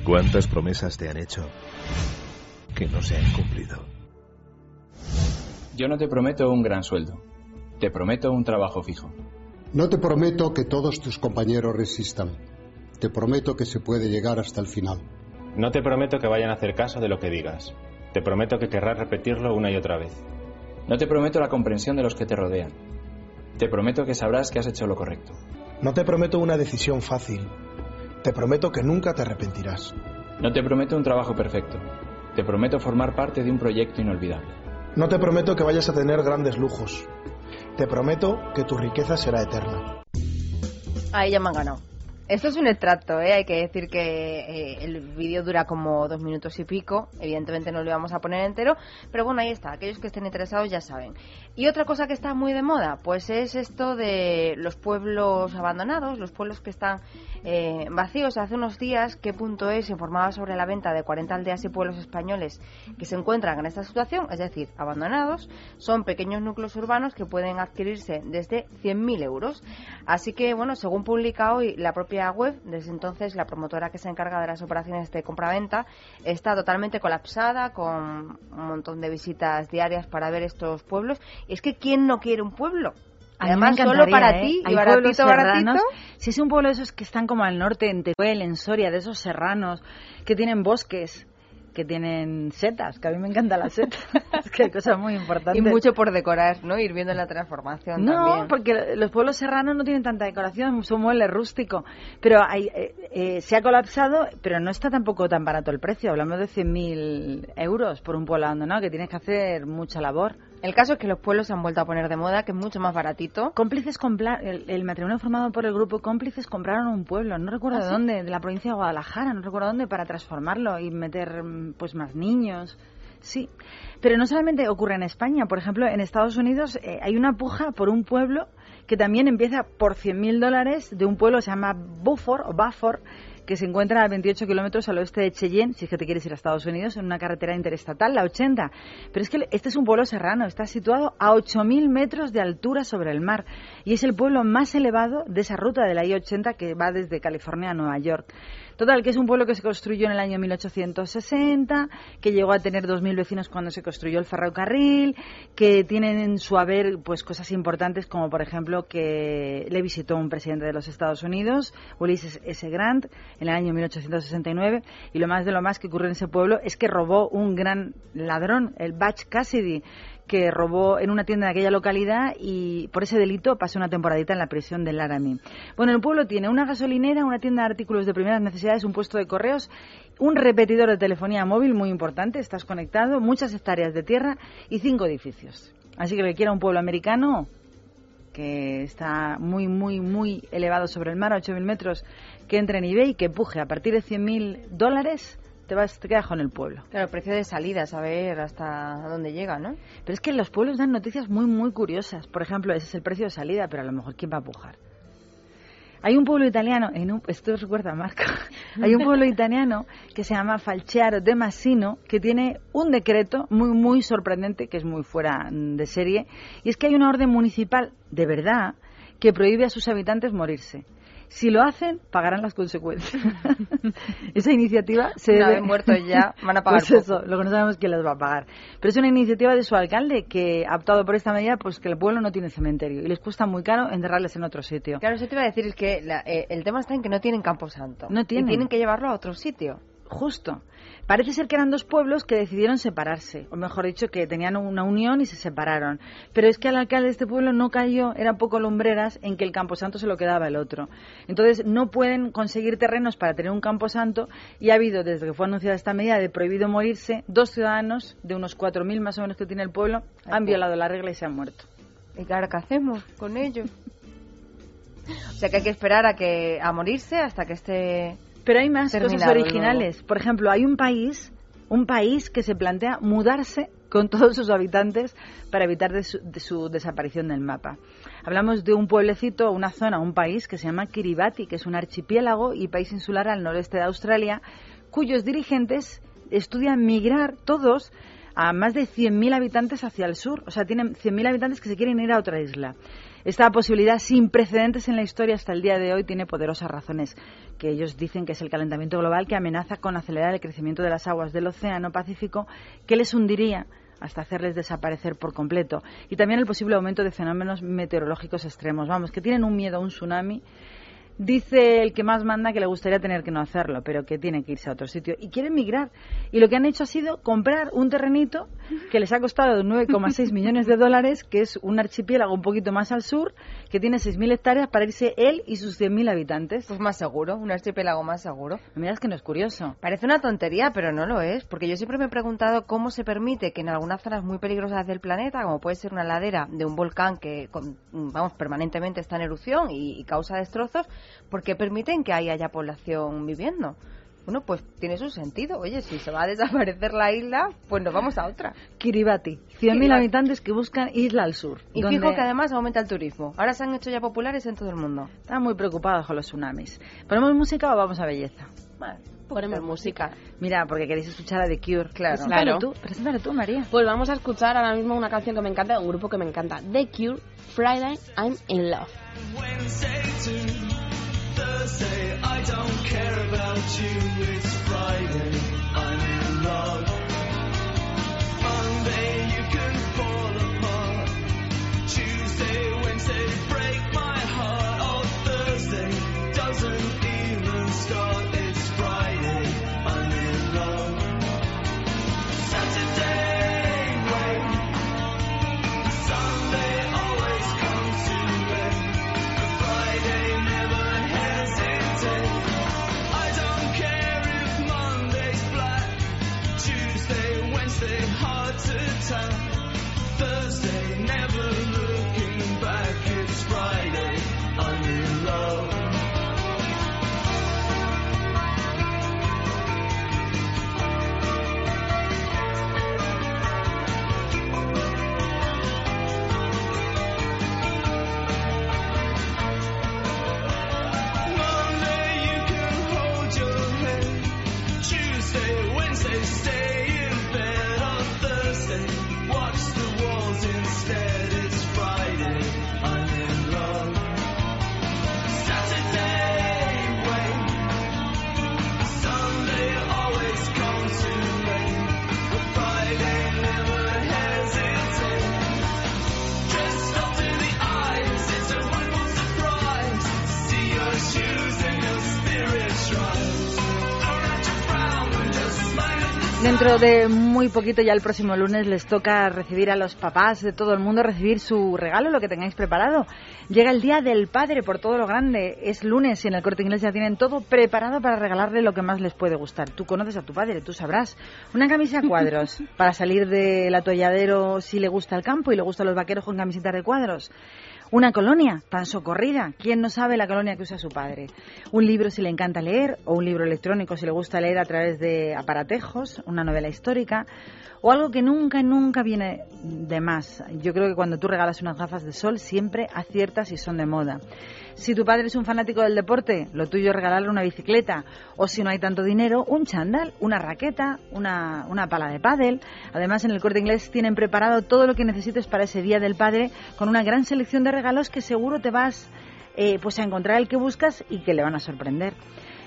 ¿Cuántas promesas te han hecho que no se han cumplido? Yo no te prometo un gran sueldo. Te prometo un trabajo fijo. No te prometo que todos tus compañeros resistan. Te prometo que se puede llegar hasta el final. No te prometo que vayan a hacer caso de lo que digas. Te prometo que querrás repetirlo una y otra vez. No te prometo la comprensión de los que te rodean. Te prometo que sabrás que has hecho lo correcto. No te prometo una decisión fácil. Te prometo que nunca te arrepentirás. No te prometo un trabajo perfecto. Te prometo formar parte de un proyecto inolvidable. No te prometo que vayas a tener grandes lujos. Te prometo que tu riqueza será eterna. Ahí ya me han ganado. Esto es un extracto, ¿eh? hay que decir que eh, el vídeo dura como dos minutos y pico, evidentemente no lo íbamos a poner entero, pero bueno, ahí está, aquellos que estén interesados ya saben. Y otra cosa que está muy de moda, pues es esto de los pueblos abandonados, los pueblos que están eh, vacíos. Hace unos días, ¿qué punto es? informaba sobre la venta de 40 aldeas y pueblos españoles que se encuentran en esta situación, es decir, abandonados. Son pequeños núcleos urbanos que pueden adquirirse desde 100.000 euros. Así que, bueno, según publica hoy la propia web. Desde entonces, la promotora que se encarga de las operaciones de compra-venta está totalmente colapsada, con un montón de visitas diarias para ver estos pueblos. Y es que, ¿quién no quiere un pueblo? Además, solo para ¿eh? ti, y Hay baratito, baratito. Si es un pueblo de esos que están como al norte, en Teruel, en Soria, de esos serranos, que tienen bosques, que tienen setas, que a mí me encanta la seta. es que hay cosas muy importantes. Y mucho por decorar, ¿no? Ir viendo la transformación No, también. porque los pueblos serranos no tienen tanta decoración, son muebles rústicos. Pero hay, eh, eh, se ha colapsado, pero no está tampoco tan barato el precio. Hablamos de 100.000 euros por un pueblo abandonado, que tienes que hacer mucha labor. El caso es que los pueblos se han vuelto a poner de moda, que es mucho más baratito. Cómplices compla- el, el matrimonio formado por el grupo Cómplices compraron un pueblo, no recuerdo ¿Ah, de sí? dónde, de la provincia de Guadalajara, no recuerdo dónde, para transformarlo y meter pues más niños. Sí, pero no solamente ocurre en España, por ejemplo, en Estados Unidos eh, hay una puja por un pueblo que también empieza por 100.000 dólares de un pueblo que se llama Beaufort o Bafford, que se encuentra a 28 kilómetros al oeste de Cheyenne, si es que te quieres ir a Estados Unidos, en una carretera interestatal, la 80. Pero es que este es un pueblo serrano, está situado a 8.000 metros de altura sobre el mar y es el pueblo más elevado de esa ruta de la I-80 que va desde California a Nueva York. Total, que es un pueblo que se construyó en el año 1860, que llegó a tener 2.000 vecinos cuando se construyó el ferrocarril, que tienen en su haber pues cosas importantes como por ejemplo que le visitó un presidente de los Estados Unidos, Ulysses S. Grant, en el año 1869 y lo más de lo más que ocurrió en ese pueblo es que robó un gran ladrón, el Butch Cassidy, que robó en una tienda de aquella localidad y por ese delito pasó una temporadita en la prisión de Laramie. Bueno, el pueblo tiene una gasolinera, una tienda de artículos de primeras necesidades, un puesto de correos, un repetidor de telefonía móvil muy importante, estás conectado, muchas hectáreas de tierra y cinco edificios. Así que que quiera un pueblo americano que está muy, muy, muy elevado sobre el mar, a 8.000 metros, que entre en eBay, que puje a partir de 100.000 dólares, te, vas, te quedas con el pueblo. Claro, precio de salida, saber hasta dónde llega, ¿no? Pero es que los pueblos dan noticias muy, muy curiosas. Por ejemplo, ese es el precio de salida, pero a lo mejor ¿quién va a pujar? Hay un pueblo italiano, en un, esto recuerda Marco, hay un pueblo italiano que se llama Falciaro de Massino que tiene un decreto muy, muy sorprendente, que es muy fuera mm, de serie, y es que hay una orden municipal de verdad que prohíbe a sus habitantes morirse. Si lo hacen, pagarán las consecuencias. Esa iniciativa se Una debe... vez muertos ya, van a pagar Pues eso, lo que no sabemos quién las va a pagar. Pero es una iniciativa de su alcalde que ha optado por esta medida, pues que el pueblo no tiene cementerio y les cuesta muy caro enterrarles en otro sitio. Claro, eso te iba a decir, es que la- eh, el tema está en que no tienen campo santo. No tienen. Y tienen que llevarlo a otro sitio. Justo. Parece ser que eran dos pueblos que decidieron separarse, o mejor dicho, que tenían una unión y se separaron. Pero es que al alcalde de este pueblo no cayó, eran poco lumbreras, en que el camposanto se lo quedaba el otro. Entonces no pueden conseguir terrenos para tener un camposanto y ha habido, desde que fue anunciada esta medida de prohibido morirse, dos ciudadanos de unos 4.000 más o menos que tiene el pueblo han violado la regla y se han muerto. ¿Y claro, qué hacemos con ello? O sea que hay que esperar a que a morirse hasta que esté Pero hay más terminado cosas originales. Por ejemplo, hay un país, un país que se plantea mudarse con todos sus habitantes para evitar de su, de su desaparición del mapa. Hablamos de un pueblecito, una zona, un país que se llama Kiribati, que es un archipiélago y país insular al noreste de Australia, cuyos dirigentes estudian migrar todos a más de 100.000 habitantes hacia el sur. O sea, tienen 100.000 habitantes que se quieren ir a otra isla. Esta posibilidad sin precedentes en la historia hasta el día de hoy tiene poderosas razones, que ellos dicen que es el calentamiento global que amenaza con acelerar el crecimiento de las aguas del Océano Pacífico, que les hundiría hasta hacerles desaparecer por completo. Y también el posible aumento de fenómenos meteorológicos extremos. Vamos, que tienen un miedo a un tsunami Dice el que más manda que le gustaría tener que no hacerlo, pero que tiene que irse a otro sitio. Y quiere emigrar. Y lo que han hecho ha sido comprar un terrenito que les ha costado 9,6 millones de dólares, que es un archipiélago un poquito más al sur, que tiene 6.000 hectáreas para irse él y sus 100.000 habitantes. Pues más seguro, un archipiélago más seguro. Mira, es que no es curioso. Parece una tontería, pero no lo es, porque yo siempre me he preguntado cómo se permite que en algunas zonas muy peligrosas del planeta, como puede ser una ladera de un volcán que, vamos, permanentemente está en erupción y, y causa destrozos, ¿por qué permiten que ahí haya población viviendo? Bueno, pues tiene su sentido. Oye, si se va a desaparecer la isla, pues nos vamos a otra. Kiribati, 100.000 Kiribati. habitantes que buscan isla al sur. Y donde fijo que además aumenta el turismo. Ahora se han hecho ya populares en todo el mundo. Están muy preocupados con los tsunamis. ¿Ponemos música o vamos a belleza? Ponemos música. Mira, porque queréis escuchar a The Cure. Claro. Preséntalo Claro. tú, preséntalo tú, María. Pues vamos a escuchar ahora mismo una canción que me encanta, de un grupo que me encanta, The Cure, Friday, I'm in Love. Thursday, I don't care about you. It's Friday, I'm in love. Monday, you can fall apart. Tuesday, Dentro de muy poquito, ya el próximo lunes, les toca recibir a los papás de todo el mundo, recibir su regalo, lo que tengáis preparado. Llega el Día del Padre por todo lo grande. Es lunes y en el Corte Inglés ya tienen todo preparado para regalarle lo que más les puede gustar. Tú conoces a tu padre, tú sabrás. Una camisa a cuadros para salir del atolladero si le gusta el campo y le gustan los vaqueros con camisetas de cuadros. Una colonia tan socorrida. ¿Quién no sabe la colonia que usa su padre? Un libro si le encanta leer o un libro electrónico si le gusta leer a través de aparatejos, una novela histórica o algo que nunca, nunca viene de más. Yo creo que cuando tú regalas unas gafas de sol siempre aciertas y son de moda. Si tu padre es un fanático del deporte, lo tuyo es regalarle una bicicleta. O si no hay tanto dinero, un chándal, una raqueta, una, una pala de pádel. Además, en el corte inglés tienen preparado todo lo que necesites para ese Día del Padre con una gran selección de regalos que seguro te vas eh, pues a encontrar el que buscas y que le van a sorprender.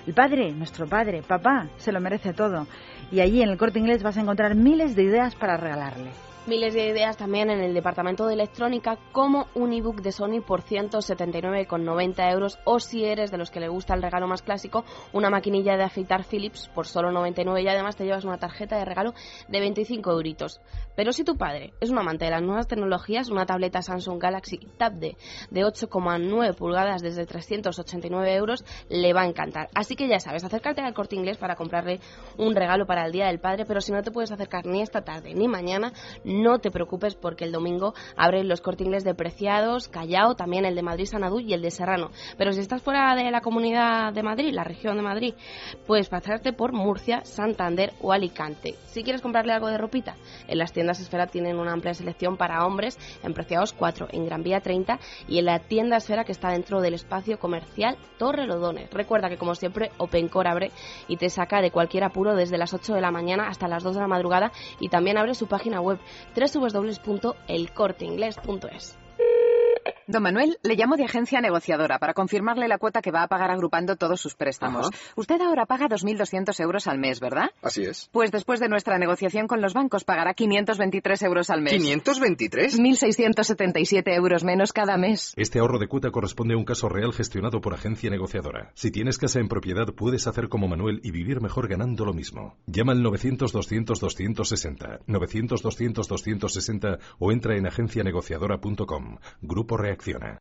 El padre, nuestro padre, papá, se lo merece todo. Y allí en el corte inglés vas a encontrar miles de ideas para regalarle. Miles de ideas también en el departamento de electrónica, como un ebook de Sony por 179,90 euros, o si eres de los que le gusta el regalo más clásico, una maquinilla de afeitar Philips por solo 99 y además te llevas una tarjeta de regalo de 25 euritos. Pero si tu padre es un amante de las nuevas tecnologías, una tableta Samsung Galaxy Tab D de 8,9 pulgadas desde 389 euros le va a encantar. Así que ya sabes, acércate al corte inglés para comprarle un regalo para el Día del Padre, pero si no te puedes acercar ni esta tarde ni mañana, no te preocupes porque el domingo abren los corte inglés de Preciados, Callao, también el de Madrid Sanadú y el de Serrano. Pero si estás fuera de la comunidad de Madrid, la región de Madrid, puedes pasarte por Murcia, Santander o Alicante. Si quieres comprarle algo de ropita, en las tiendas Esfera tienen una amplia selección para hombres en Preciados 4, en Gran Vía 30 y en la tienda Esfera que está dentro del espacio comercial Torre Lodones. Recuerda que como siempre Opencore abre y te saca de cualquier apuro desde las 8 de la mañana hasta las 2 de la madrugada y también abre su página web www.elcorteingles.es. Don Manuel, le llamo de agencia negociadora para confirmarle la cuota que va a pagar agrupando todos sus préstamos. Ajá. Usted ahora paga 2.200 euros al mes, ¿verdad? Así es. Pues después de nuestra negociación con los bancos pagará 523 euros al mes. ¿523? 1.677 euros menos cada mes. Este ahorro de cuota corresponde a un caso real gestionado por agencia negociadora. Si tienes casa en propiedad, puedes hacer como Manuel y vivir mejor ganando lo mismo. Llama al 900-200-260, 900-200-260 o entra en agencianegociadora.com. Grupo Reacciona.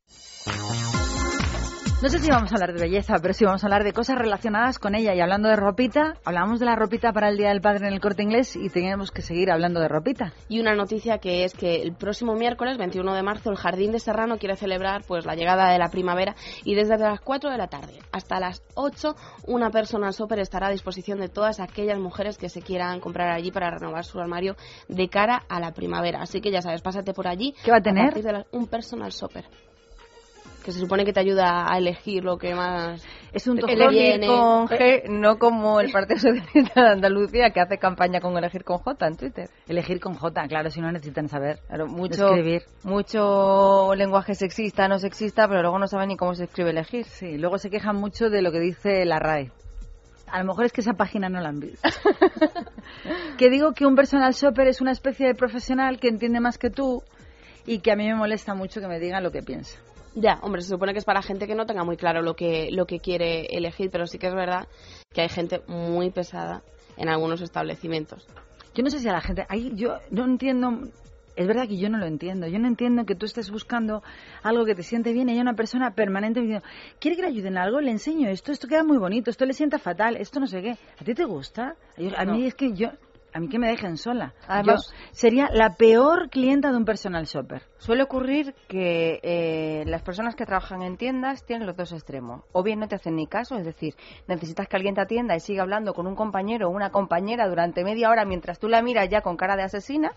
No sé si vamos a hablar de belleza, pero sí vamos a hablar de cosas relacionadas con ella. Y hablando de ropita, hablamos de la ropita para el Día del Padre en el Corte Inglés y tenemos que seguir hablando de ropita. Y una noticia que es que el próximo miércoles, 21 de marzo, el Jardín de Serrano quiere celebrar pues la llegada de la primavera y desde las 4 de la tarde hasta las 8 una persona shopper estará a disposición de todas aquellas mujeres que se quieran comprar allí para renovar su armario de cara a la primavera. Así que ya sabes, pásate por allí. ¿Qué va a tener? de un personal shopper. Que se supone que te ayuda a elegir lo que más es un Elegir con G, no como el Partido Socialista de Andalucía que hace campaña con elegir con J en Twitter. Elegir con J, claro, si no necesitan saber Claro, mucho, escribir. mucho lenguaje sexista, no sexista, pero luego no saben ni cómo se escribe elegir. Sí, luego se quejan mucho de lo que dice la RAE. A lo mejor es que esa página no la han visto. que digo que un personal shopper es una especie de profesional que entiende más que tú y que a mí me molesta mucho que me digan lo que piensa. Ya, hombre, se supone que es para gente que no tenga muy claro lo que, lo que quiere elegir, pero sí que es verdad que hay gente muy pesada en algunos establecimientos. Yo no sé si a la gente... Ahí yo no entiendo... Es verdad que yo no lo entiendo. Yo no entiendo que tú estés buscando algo que te siente bien y hay una persona permanente diciendo, ¿quiere que le ayuden en algo? Le enseño esto, esto queda muy bonito, esto le sienta fatal, esto no sé qué. ¿A ti te gusta? Yo- a mí No. es que yo... A mí que me dejen sola. Además- Yo sería la peor clienta de un personal shopper. Suele ocurrir que eh, las personas que trabajan en tiendas tienen los dos extremos. O bien no te hacen ni caso, es decir, necesitas que alguien te atienda y siga hablando con un compañero o una compañera durante media hora mientras tú la miras ya con cara de asesina,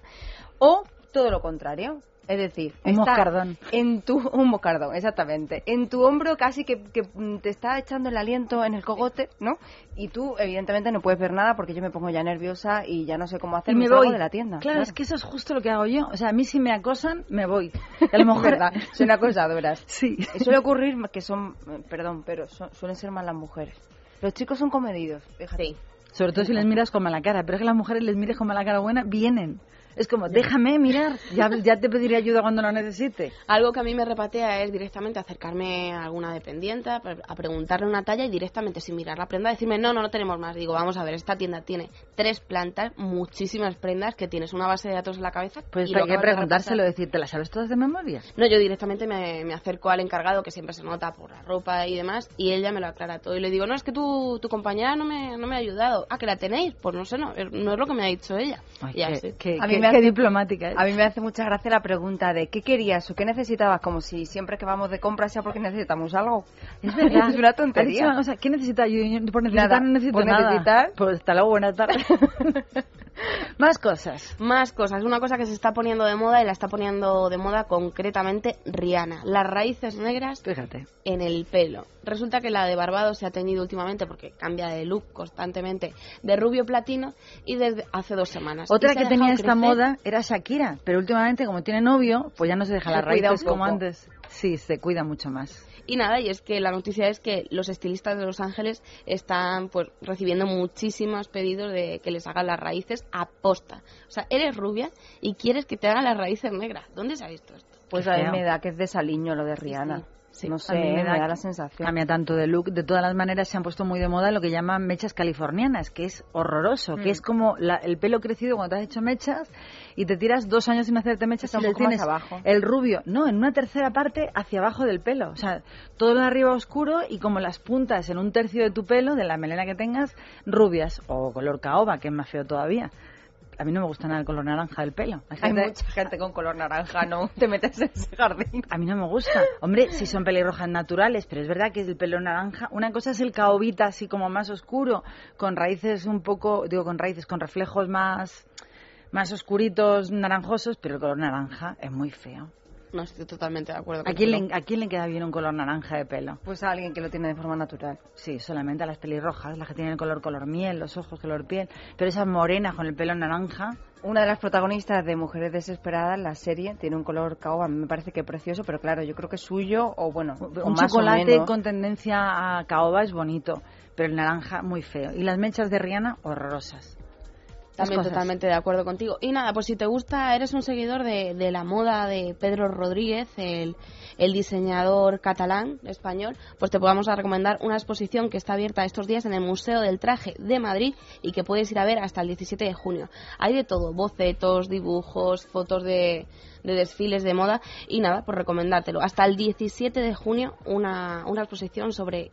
o todo lo contrario. Es decir, Un está moscardón. En tu, un moscardón, exactamente. En tu hombro casi que, que, mm, te está echando el aliento en el cogote, ¿no? Y tú, evidentemente, no puedes ver nada porque yo me pongo ya nerviosa y ya no sé cómo hacer. y me voy de la tienda. Claro, es que eso es justo lo que hago yo. O sea, a mí si me acosan, me voy. A lo mejor... ¿Verdad? Son acosadoras. Sí. Suele ocurrir que son, eh, perdón, pero son- suelen ser más las mujeres. Los chicos son comedidos, fíjate. Sobre todo si les miras con mala cara. Pero es que las mujeres les mires con mala cara buena, vienen. Es como, déjame mirar, ya, ya te pediré ayuda cuando lo necesite. Algo que a mí me repatea es directamente acercarme a alguna dependiente, a pre- a preguntarle una talla y directamente sin mirar la prenda decirme, no, no, no tenemos más. Digo, vamos a ver, esta tienda tiene tres plantas, muchísimas prendas, que tienes una base de datos en la cabeza. Pues y hay lo que acabas de preguntárselo, repasar. decir, ¿te las sabes todas de memoria? No, yo directamente me, me acerco al encargado, que siempre se nota por la ropa y demás, y él ya me lo aclara todo. Y le digo, no, es que tu, tu compañera no me, no me ha ayudado. Ah, que la tenéis. Pues no sé, no, no es lo que me ha dicho ella. Ay, Y qué- así. qué- A qué- mí me qué hace- diplomática es. A mí me hace mucha gracia la pregunta de qué querías o qué necesitabas, como si siempre que vamos de compras sea porque necesitamos algo. Es verdad. es una Ha dicho tontería. una cosa, ¿qué necesita? Yo, yo por necesitar Nada. no necesito Por nada. necesitar- Pues hasta luego, buenas tardes. Más cosas. Más cosas. Una cosa que se está poniendo de moda y la está poniendo de moda concretamente Rihanna. Las raíces negras Fíjate. en el pelo. Resulta que la de Barbados se ha tenido últimamente porque cambia de look constantemente de rubio platino y desde hace dos semanas. Otra que tenía esta crecer- moda era Shakira, pero últimamente como tiene novio, pues ya no se deja Se las raíces como poco. antes. Sí, se cuida mucho más. Y nada, y es que la noticia es que los estilistas de Los Ángeles están pues recibiendo muchísimos pedidos de que les hagan las raíces a posta. O sea, eres rubia y quieres que te hagan las raíces negras. ¿Dónde se ha visto esto? Pues a mí me da que es de Saliño lo de Rihanna. no sé, me da, la sensación. Cambia tanto de look. De todas las maneras, se han puesto muy de moda lo que llaman mechas californianas, que es horroroso, que Mm. es como la- el pelo crecido cuando te has hecho mechas y te tiras dos años sin hacerte mechas y un poco más abajo. el rubio, no, en una tercera parte hacia abajo del pelo. O sea, todo lo de arriba oscuro y como las puntas en un tercio de tu pelo, de la melena que tengas, rubias o color caoba, que es más feo todavía. A mí no me gusta nada el color naranja del pelo. Hay Hay gente- mucha gente con color naranja, no te metes en ese jardín. a mí no me gusta. Hombre, si son pelirrojas naturales, pero es verdad que es el pelo naranja. Una cosa es el caobita así como más oscuro, con raíces un poco, digo con raíces, con reflejos más, más oscuritos, naranjosos, pero el color naranja es muy feo. no estoy totalmente de acuerdo ¿A quién, le, ¿A quién le queda bien un color naranja de pelo? Pues a alguien que lo tiene de forma natural. Sí, solamente a las pelirrojas, las que tienen el color color miel, los ojos color piel. Pero esas morenas con el pelo naranja... Una de las protagonistas de Mujeres Desesperadas, la serie, tiene un color caoba, me parece que precioso, pero claro, yo creo que es suyo o bueno, o Un más o chocolate menos. con tendencia a caoba es bonito, pero el naranja muy feo. Y las mechas de Rihanna, horrorosas. También cosas. totalmente de acuerdo contigo. Y nada, pues si te gusta, eres un seguidor de, de la moda de Pedro Rodríguez, el, el diseñador catalán español, pues te podamos a recomendar una exposición que está abierta estos días en el Museo del Traje de Madrid y que puedes ir a ver hasta el 17 de junio. Hay de todo, bocetos, dibujos, fotos de, de desfiles de moda y nada, pues recomendártelo. Hasta el 17 de junio una, una exposición sobre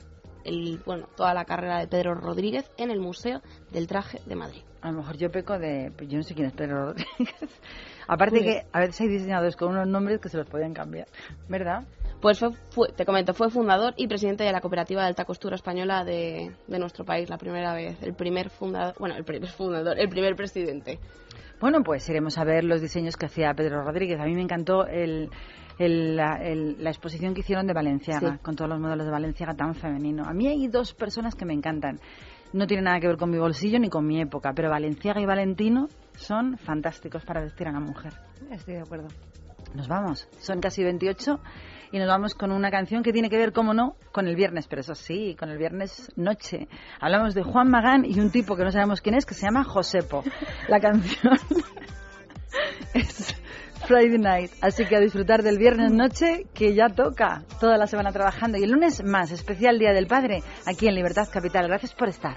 el, bueno, toda la carrera de Pedro Rodríguez en el Museo del Traje de Madrid. A lo mejor yo peco de... Yo no sé quién es Pedro Rodríguez. Aparte que a veces hay diseñadores con unos nombres que se los podían cambiar. ¿Verdad? Pues fue, fue- te comento, fue fundador y presidente de la cooperativa de alta costura española de, de nuestro país, la primera vez, el primer fundador, bueno, el primer fundador, el primer presidente. Bueno, pues iremos a ver los diseños que hacía Pedro Rodríguez. A mí me encantó el, el- la, el- la exposición que hicieron de Valenciaga, Sí. con todos los modelos de Valenciaga tan femenino. A mí hay dos personas que me encantan. No tiene nada que ver con mi bolsillo ni con mi época, pero Valenciaga y Valentino son fantásticos para vestir a una mujer. Estoy de acuerdo. Nos vamos. Son casi 28 y nos vamos con una canción que tiene que ver, como no, con el viernes, pero eso sí, con el viernes noche. Hablamos de Juan Magán y un tipo que no sabemos quién es, que se llama Josepo. La canción es Friday Night. Así que a disfrutar del viernes noche, que ya toca toda la semana trabajando. Y el lunes más, especial Día del Padre, aquí en Libertad Capital. Gracias por estar.